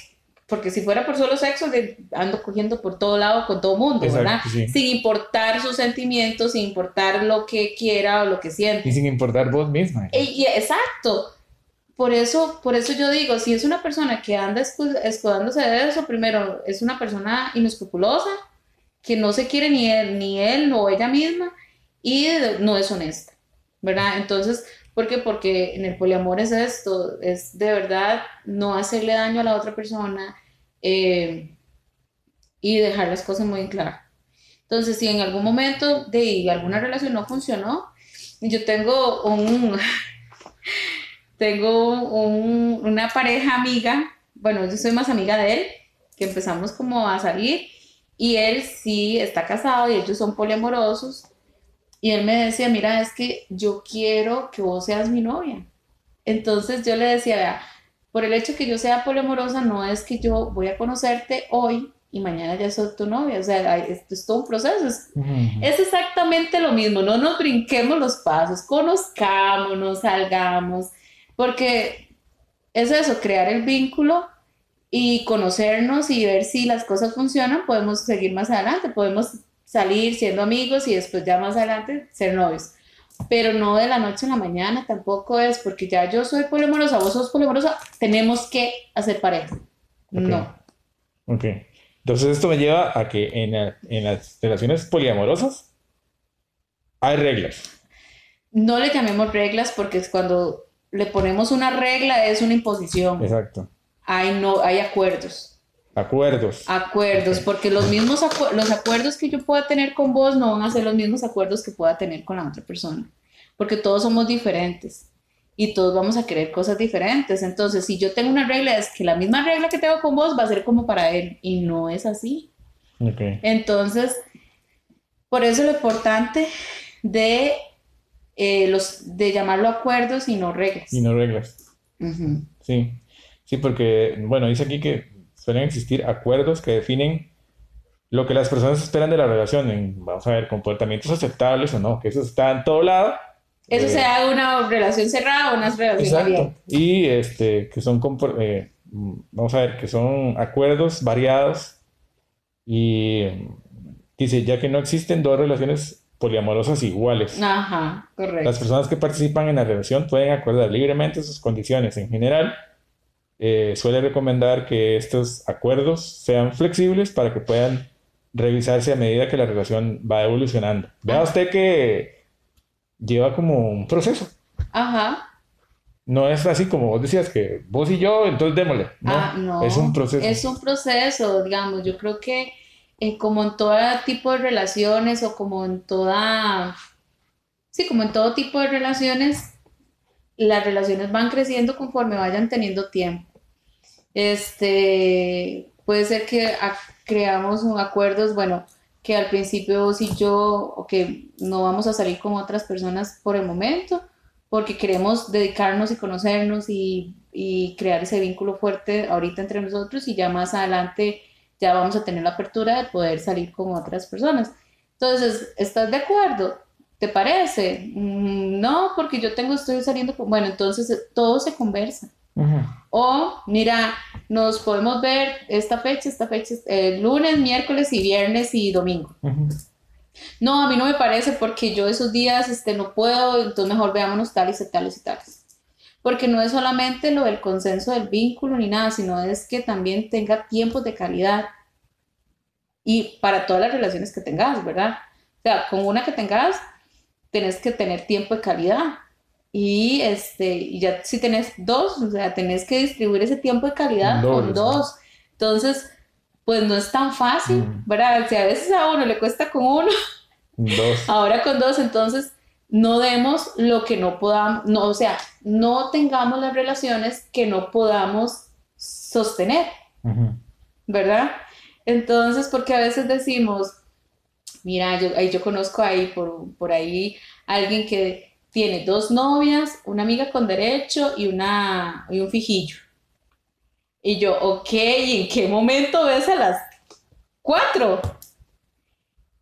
porque si fuera por solo sexo, ando cogiendo por todo lado con todo mundo, ¿verdad? Sin importar sus sentimientos, sin importar lo que quiera o lo que siente. Y sin importar vos misma. y, exacto por eso, por eso yo digo, si es una persona que anda escudándose de eso, primero, es una persona inescrupulosa, que no se quiere ni él, ni él o ella misma, y no es honesta, ¿verdad? Entonces, ¿por qué? Porque en el poliamor es esto, es de verdad no hacerle daño a la otra persona eh, y dejar las cosas muy claras. Entonces, si en algún momento de alguna relación no funcionó, yo tengo un... tengo una pareja amiga, bueno, yo soy más amiga de él, que empezamos como a salir y él sí está casado y ellos son poliamorosos. Y él me decía, mira, es que yo quiero que vos seas mi novia. Entonces yo le decía, por el hecho que yo sea poliamorosa, no es que yo voy a conocerte hoy y mañana ya soy tu novia. O sea, esto es todo un proceso. Es, es, exactamente lo mismo. No nos brinquemos los pasos, conozcámonos, salgamos, porque es eso, crear el vínculo y conocernos y ver si las cosas funcionan, podemos seguir más adelante, podemos salir siendo amigos y después ya más adelante ser novios. Pero no de la noche a la mañana, tampoco es porque ya yo soy poliamorosa, vos sos poliamorosa, tenemos que hacer pareja. No. Ok. Entonces esto me lleva a que en, en las relaciones poliamorosas hay reglas. No le llamemos reglas porque es cuando le ponemos una regla, es una imposición. Exacto. Hay, no, hay acuerdos. Acuerdos. Acuerdos, porque los mismos los acuerdos que yo pueda tener con vos no van a ser los mismos acuerdos que pueda tener con la otra persona, porque todos somos diferentes y todos vamos a querer cosas diferentes. Entonces, si yo tengo una regla, es que la misma regla que tengo con vos va a ser como para él y no es así. Okay. Entonces, por eso lo importante de eh, los, de llamarlo acuerdos y no reglas. Y no reglas. Sí, sí, porque, bueno, dice aquí que suelen existir acuerdos que definen lo que las personas esperan de la relación, en, vamos a ver, comportamientos aceptables o no, que eso está en todo lado. Eso eh, sea una relación cerrada o una relación abierta. Y este, que son, eh, vamos a ver, que son acuerdos variados y dice, ya que no existen dos relaciones poliamorosas iguales. Ajá, correcto. Las personas que participan en la relación pueden acordar libremente sus condiciones. En general, eh, suele recomendar que estos acuerdos sean flexibles para que puedan revisarse a medida que la relación va evolucionando. Vea usted que lleva como un proceso. Ajá. No es así como vos decías que vos y yo, entonces démosle. No, ah, no. Es un proceso. Es un proceso, digamos. Yo creo que eh, como en todo tipo de relaciones o como en toda, sí, como en todo tipo de relaciones, las relaciones van creciendo conforme vayan teniendo tiempo. Este, puede ser que creamos un acuerdos, bueno, que al principio si yo, o que no vamos a salir con otras personas por el momento, porque queremos dedicarnos y conocernos y, y crear ese vínculo fuerte ahorita entre nosotros y ya más adelante ya vamos a tener la apertura de poder salir con otras personas. Entonces, ¿estás de acuerdo? ¿Te parece? Mm, no, porque yo tengo, estoy saliendo con... Bueno, entonces todo se conversa. O, mira, nos podemos ver esta fecha, esta fecha, el lunes, miércoles y viernes y domingo. No, a mí no me parece porque yo esos días este, no puedo, entonces mejor veámonos tales y tales y tales. Porque no es solamente lo del consenso del vínculo ni nada, sino es que también tenga tiempos de calidad. Y para todas las relaciones que tengas, ¿verdad? O sea, con una que tengas, tenés que tener tiempo de calidad. Y este, y ya si tenés dos, o sea, tenés que distribuir ese tiempo de calidad con dos. Entonces, pues no es tan fácil, ¿verdad? Si a veces a uno le cuesta con uno, dos. ahora con dos, entonces no demos lo que no podamos, no, o sea, no tengamos las relaciones que no podamos sostener, ¿verdad? Entonces, porque a veces decimos, mira, yo, yo conozco ahí por, por ahí alguien que tiene dos novias, una amiga con derecho y, una, y un fijillo. Y yo, ok, ¿en qué momento ves a las cuatro?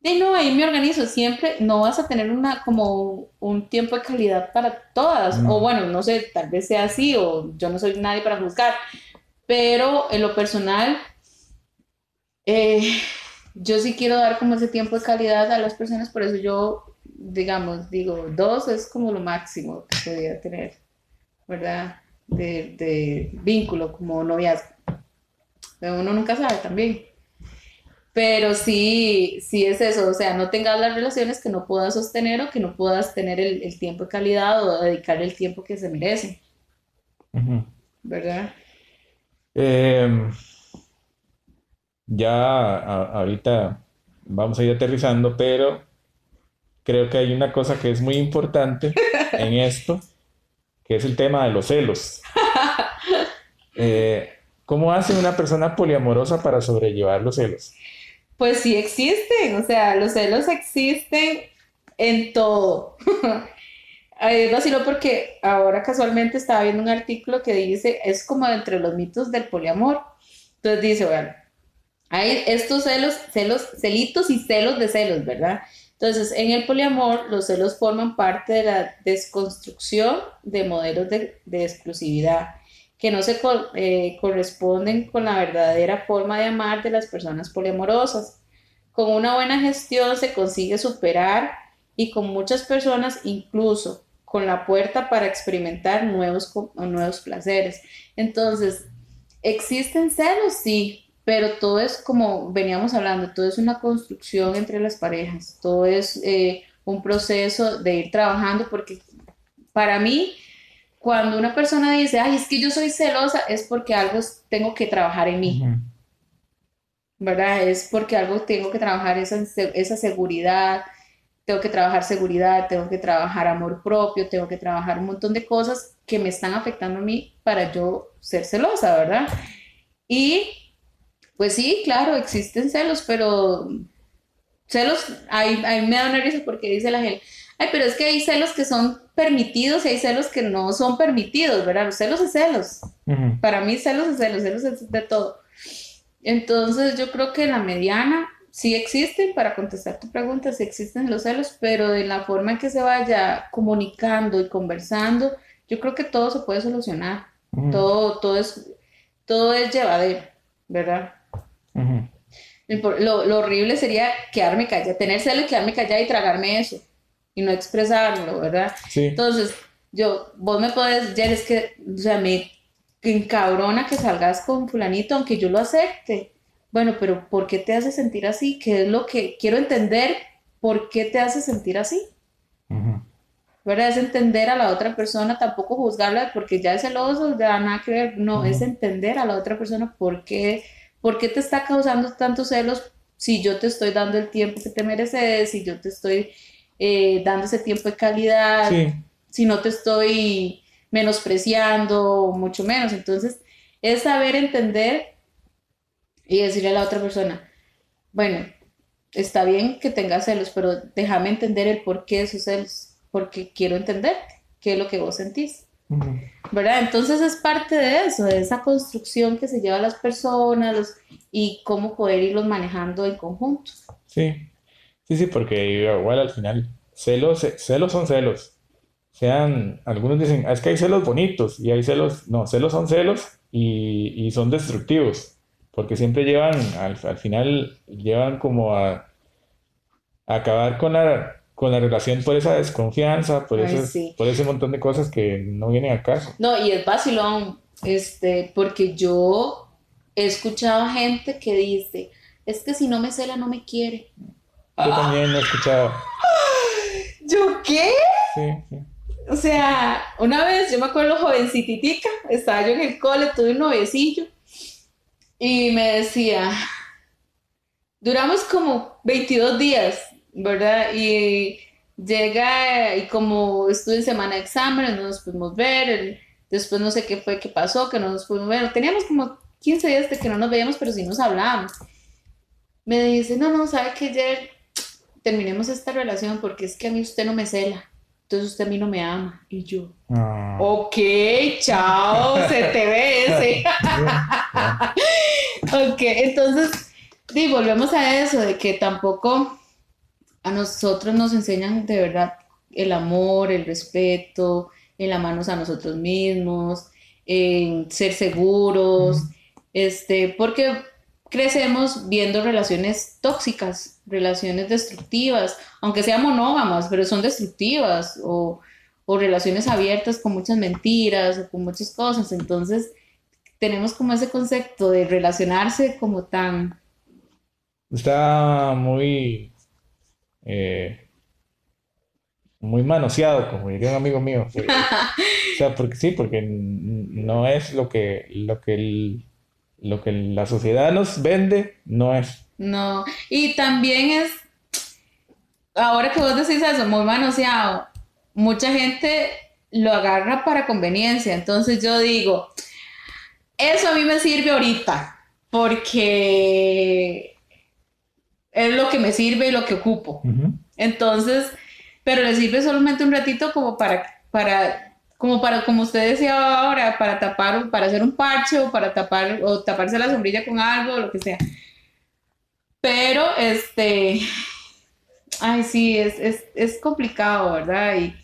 De no, ahí me organizo. Siempre no vas a tener una como un tiempo de calidad para todas. O bueno, no sé, tal vez sea así, o yo no soy nadie para juzgar. Pero en lo personal, eh, yo sí quiero dar como ese tiempo de calidad a las personas, por eso yo, digamos, digo, dos es como lo máximo que podría tener, ¿verdad? de, vínculo, como noviazgo. Pero uno nunca sabe también. Pero sí, sí es eso, o sea, no tengas las relaciones que no puedas sostener o que no puedas tener el, tiempo de calidad o dedicarle el tiempo que se merece. ¿Verdad? Em, ya ahorita vamos a ir aterrizando, pero creo que hay una cosa que es muy importante en esto que es el tema de los celos. Eh, ¿Cómo hace una persona poliamorosa para sobrellevar los celos? Pues sí existen, o sea, los celos existen en todo. no sino porque ahora casualmente estaba viendo un artículo que dice, es como entre los mitos del poliamor. Entonces dice, bueno, hay estos celos, celos, celitos y celos de celos, ¿verdad? Entonces, en el poliamor, los celos forman parte de la desconstrucción de modelos de, exclusividad que no se eh, corresponden con la verdadera forma de amar de las personas poliamorosas. Con una buena gestión se consigue superar y con muchas personas incluso con la puerta para experimentar nuevos, nuevos placeres. Entonces, ¿existen celos? Sí, pero todo es como veníamos hablando, todo es una construcción entre las parejas, todo es eh, un proceso de ir trabajando, porque para mí, cuando una persona dice, ay, es que yo soy celosa, es porque algo tengo que trabajar en mí. ¿Verdad? Es porque algo tengo que trabajar esa, esa seguridad, tengo que trabajar seguridad, tengo que trabajar amor propio, tengo que trabajar un montón de cosas que me están afectando a mí para yo ser celosa, ¿verdad? Y pues sí, claro, existen celos, pero celos, ahí, me da una risa porque dice la gente, ay, pero es que hay celos que son permitidos y hay celos que no son permitidos, ¿verdad? Los celos es celos. Para mí celos es celos, celos es de todo. Entonces yo creo que la mediana sí existen, para contestar tu pregunta, sí existen los celos, pero de la forma en que se vaya comunicando y conversando, yo creo que todo se puede solucionar. Todo, todo es, todo es llevadero, ¿verdad? Lo, horrible sería quedarme callada, tener celo y quedarme callada y tragarme eso y no expresarlo, ¿verdad? Entonces, yo, vos me podés, ya es que, o sea, me encabrona que salgas con fulanito, aunque yo lo acepte. Bueno, pero ¿por qué te hace sentir así? ¿Qué es lo que quiero entender? ¿Por qué te hace sentir así? ¿Verdad? Es entender a la otra persona, tampoco juzgarla porque ya es celoso, ya nada que ver. No, es entender a la otra persona por qué ¿Por qué te está causando tantos celos si yo te estoy dando el tiempo que te mereces, si yo te estoy eh, dando ese tiempo de calidad, si no te estoy menospreciando, mucho menos? Entonces, es saber entender y decirle a la otra persona, bueno, está bien que tengas celos, pero déjame entender el por qué de esos celos, porque quiero entenderte. qué es lo que vos sentís. ¿Verdad? Entonces es parte de eso, de esa construcción que se lleva a las personas y cómo poder irlos manejando en conjunto. Sí, sí, sí, porque igual al final, celos, celos son celos. Sean, algunos dicen, ah, es que hay celos bonitos y hay celos, no, celos son celos y, y son destructivos, porque siempre llevan, al, al final, llevan como a, a acabar con la con la relación por esa desconfianza, por, por ese montón de cosas que no vienen a caso. No, y es vacilón, este, porque yo he escuchado a gente que dice, es que si no me cela no me quiere. Yo también lo he escuchado. ¿Yo qué? Sí, sí. O sea, una vez, yo me acuerdo jovencititica, estaba yo en el cole, tuve un noviecillo, y me decía, duramos como 22 días ¿verdad? Y llega y como estuve en semana de exámenes, no nos pudimos ver, después no sé qué fue que pasó, que no nos pudimos ver, teníamos como 15 días de que no nos veíamos, pero sí nos hablábamos. Me dice, no, no, sabe que ayer terminemos esta relación porque es que a mí usted no me cela, entonces usted a mí no me ama. Y yo, ah. ok, chao, se te ve ese. ok, entonces, y volvemos a eso, de que tampoco a nosotros nos enseñan de verdad el amor, el respeto, en la manos a nosotros mismos, en ser seguros, este, porque crecemos viendo relaciones tóxicas, relaciones destructivas, aunque sean monógamas, pero son destructivas, o, o relaciones abiertas con muchas mentiras o con muchas cosas. Entonces, tenemos como ese concepto de relacionarse como tan... Está muy eh, muy manoseado, como diría un amigo mío. o sea, porque sí, porque no es lo que, lo que, lo que la sociedad nos vende, no es. No, y también es, ahora que vos decís eso, muy manoseado, mucha gente lo agarra para conveniencia, entonces yo digo, eso a mí me sirve ahorita, porque es lo que me sirve y lo que ocupo. Entonces, pero le sirve solamente un ratito como para, para, como para, como usted decía ahora, para tapar, para hacer un parche o para tapar, o taparse la sombrilla con algo, o lo que sea. Pero, este, ay, sí, es, es, es complicado, ¿verdad? Y,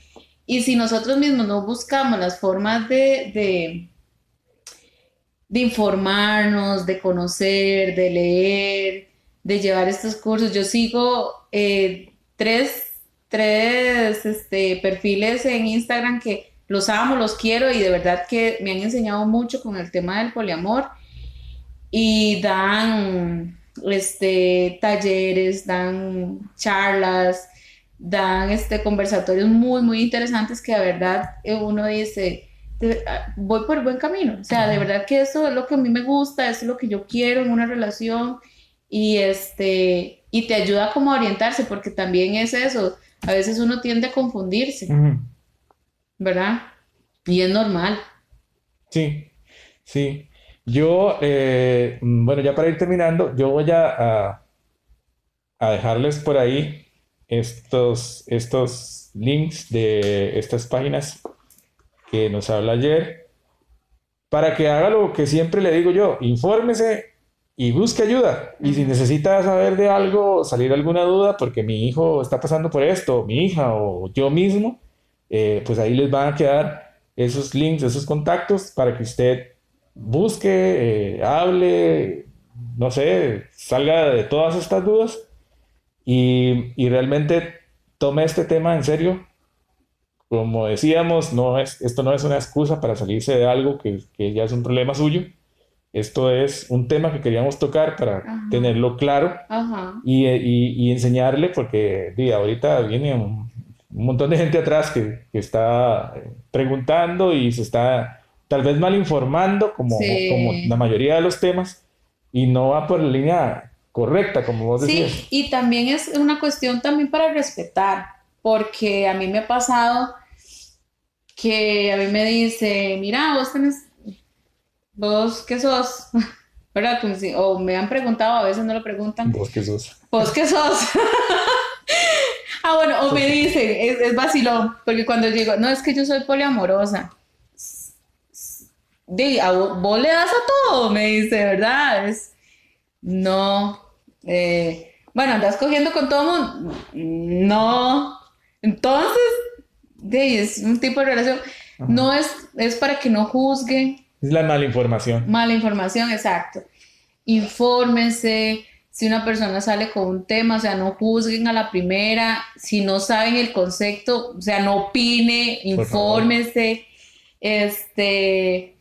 y, si nosotros mismos no buscamos las formas de, de, de informarnos, de conocer, de leer, de llevar estos cursos. Yo sigo eh, tres, tres este, perfiles en Instagram que los amo, los quiero y de verdad que me han enseñado mucho con el tema del poliamor y dan este, talleres, dan charlas, dan este, conversatorios muy, muy interesantes que de verdad eh, uno dice, ah, voy por el buen camino. O sea, de verdad que eso es lo que a mí me gusta, eso es lo que yo quiero en una relación y este y te ayuda como a orientarse porque también es eso a veces uno tiende a confundirse verdad y es normal. Sí sí. Yo eh, bueno ya para ir terminando yo voy a, a, dejarles por ahí estos estos links de estas páginas que nos habla ayer para que haga lo que siempre le digo yo infórmese y busque ayuda. Y si necesita saber de algo, salir alguna duda, porque mi hijo está pasando por esto, mi hija o yo mismo, eh, pues ahí les van a quedar esos links, esos contactos para que usted busque, eh, hable, no sé, salga de todas estas dudas y, y, realmente tome este tema en serio. Como decíamos, no es, esto no es una excusa para salirse de algo que, que ya es un problema suyo esto es un tema que queríamos tocar para tenerlo claro Y, y, enseñarle, porque ahorita viene un, montón de gente atrás que, que, está preguntando y se está tal vez mal informando, como, como la mayoría de los temas, y no va por la línea correcta, como vos decías. Sí, y también es una cuestión también para respetar, porque a mí me ha pasado que a mí me dice, mira, vos tenés ¿Vos qué sos? ¿Verdad? o me han preguntado, a veces no lo preguntan. ¿Vos qué sos? ¿Vos qué sos? Ah, bueno, o me dicen, es, es vacilón, porque cuando digo, no, es que yo soy poliamorosa. De, a vos, le das a todo, me dice, ¿verdad? Es, no. eh, bueno, andas cogiendo con todo mundo. No. Entonces, de, es un tipo de relación. No es, es para que no juzguen. Es la mala información. Mala información, exacto. Infórmense. Si una persona sale con un tema, o sea, no juzguen a la primera. Si no saben el concepto, o sea, no opine, infórmese. Este,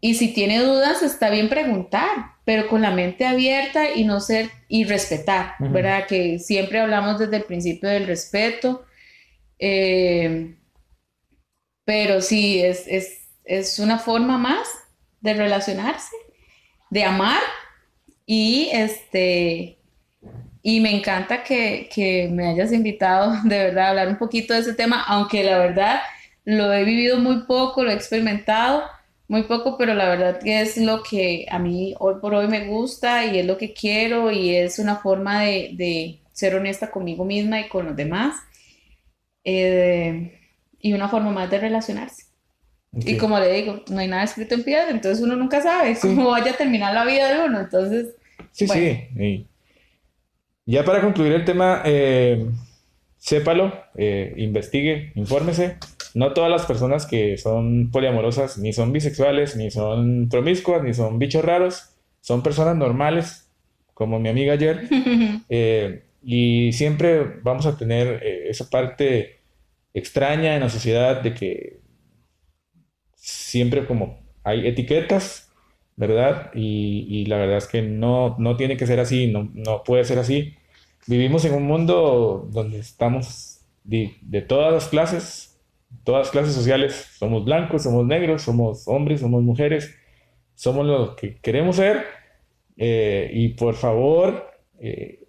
y si tiene dudas, está bien preguntar, pero con la mente abierta y no ser y respetar. ¿verdad? Que siempre hablamos desde el principio del respeto. Eh, pero sí, es, es, es una forma más de relacionarse, de amar y este y me encanta que, que me hayas invitado de verdad a hablar un poquito de ese tema, aunque la verdad lo he vivido muy poco, lo he experimentado muy poco, pero la verdad que es lo que a mí hoy por hoy me gusta y es lo que quiero y es una forma de, de ser honesta conmigo misma y con los demás eh, y una forma más de relacionarse. Y Ok. como le digo, no hay nada escrito en piedra, entonces uno nunca sabe cómo vaya a terminar la vida de uno. Entonces, Sí, Bueno. sí. y ya para concluir el tema, eh, sépalo, eh, investigue, infórmese. No todas las personas que son poliamorosas ni son bisexuales, ni son promiscuas, ni son bichos raros. Son personas normales, como mi amiga ayer. Eh, y siempre vamos a tener eh, esa parte extraña en la sociedad de que siempre como hay etiquetas, ¿verdad? Y, y la verdad es que no, no tiene que ser así, no, no puede ser así. Vivimos en un mundo donde estamos de, de todas las clases, todas las clases sociales. Somos blancos, somos negros, somos hombres, somos mujeres, somos lo que queremos ser. Eh, y por favor, eh,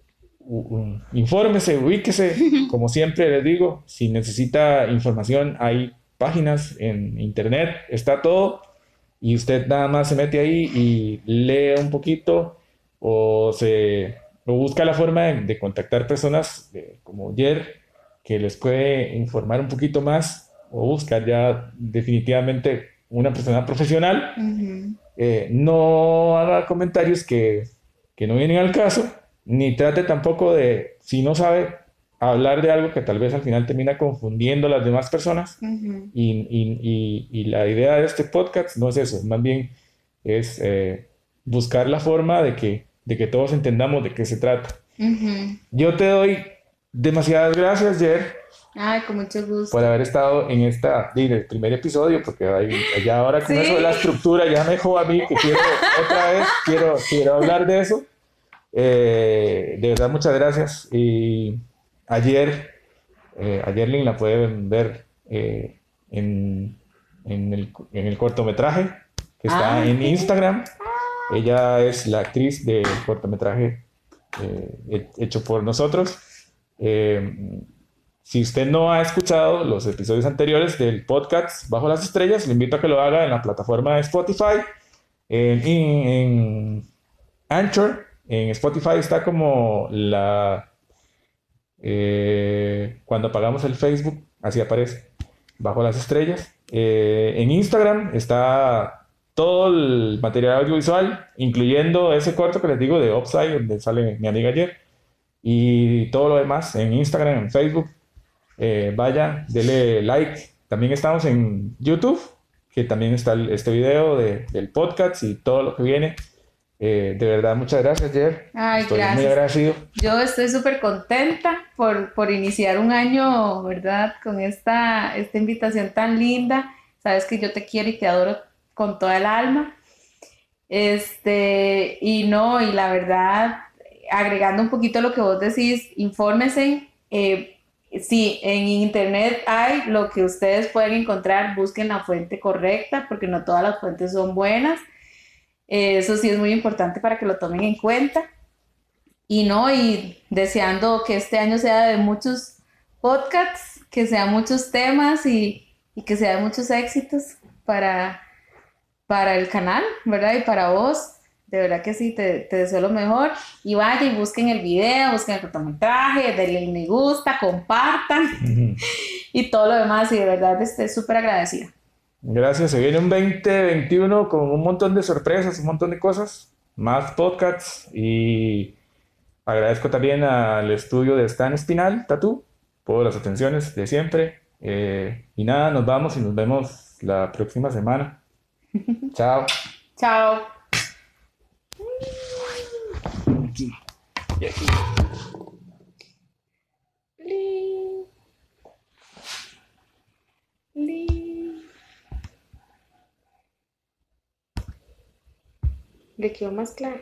infórmese, ubíquese. Como siempre les digo, si necesita información, hay páginas en internet, está todo. Y usted nada más se mete ahí y lee un poquito o se o busca la forma de, de contactar personas como Jer que les puede informar un poquito más o buscar ya definitivamente una persona profesional ujú, eh, no haga comentarios que, que no vienen al caso, ni trate tampoco de, si no sabe, hablar de algo que tal vez al final termina confundiendo a las demás personas. ujú. Y, y- y- y la idea de este podcast no es eso, más bien es eh, buscar la forma de que, de que todos entendamos de qué se trata. Yo te doy demasiadas gracias, Jer, Ay, con mucho gusto. por haber estado en esta, en el primer episodio, porque ya ahora con Sí. eso de la estructura ya me dejó a mí que quiero otra vez, quiero, quiero hablar de eso. Eh, de verdad, muchas gracias. Y ayer, eh, ayer la pueden ver eh, en, en el, en el cortometraje que está Ah. en Instagram. Ella es la actriz del cortometraje eh, he- hecho por nosotros. Si usted no ha escuchado los episodios anteriores del podcast Bajo las Estrellas, le invito a que lo haga en la plataforma de Spotify, en, en- en Anchor. En Spotify está como la... eh, cuando apagamos el Facebook, así aparece, Bajo las Estrellas. Eh, en Instagram está todo el material audiovisual, incluyendo ese corto que les digo de Upside, donde sale mi amiga ayer, y todo lo demás en Instagram, en Facebook. Eh, vaya, dele like. También estamos en YouTube, que también está este video de- del podcast y todo lo que viene. Eh, de verdad, muchas gracias, Jer. Ay, Estoy muy gracias. agradecido. Yo estoy súper contenta por, por iniciar un año, ¿verdad? Con esta, esta invitación tan linda. Sabes que yo te quiero y te adoro con toda el alma. Este, y no, y la verdad, agregando un poquito lo que vos decís, infórmense. eh, si en internet hay lo que ustedes pueden encontrar, busquen la fuente correcta, porque no todas las fuentes son buenas. Eh, eso sí es muy importante para que lo tomen en cuenta. Y no, y deseando que este año sea de muchos podcasts, que sean muchos temas y, y que sean muchos éxitos para, para el canal, ¿verdad? Y para vos. De verdad que sí, te, te deseo lo mejor. Y vaya y busquen el video, busquen el cortometraje, denle me gusta, compartan y todo lo demás. Y de verdad estoy súper agradecida. Gracias. Se viene un 2021 con un montón de sorpresas, un montón de cosas, más podcasts y agradezco también al estudio de Stan Espinal, Tatu, por las atenciones de siempre. Eh, y nada, nos vamos y nos vemos la próxima semana. Chao. Chao. Le quedó más claro.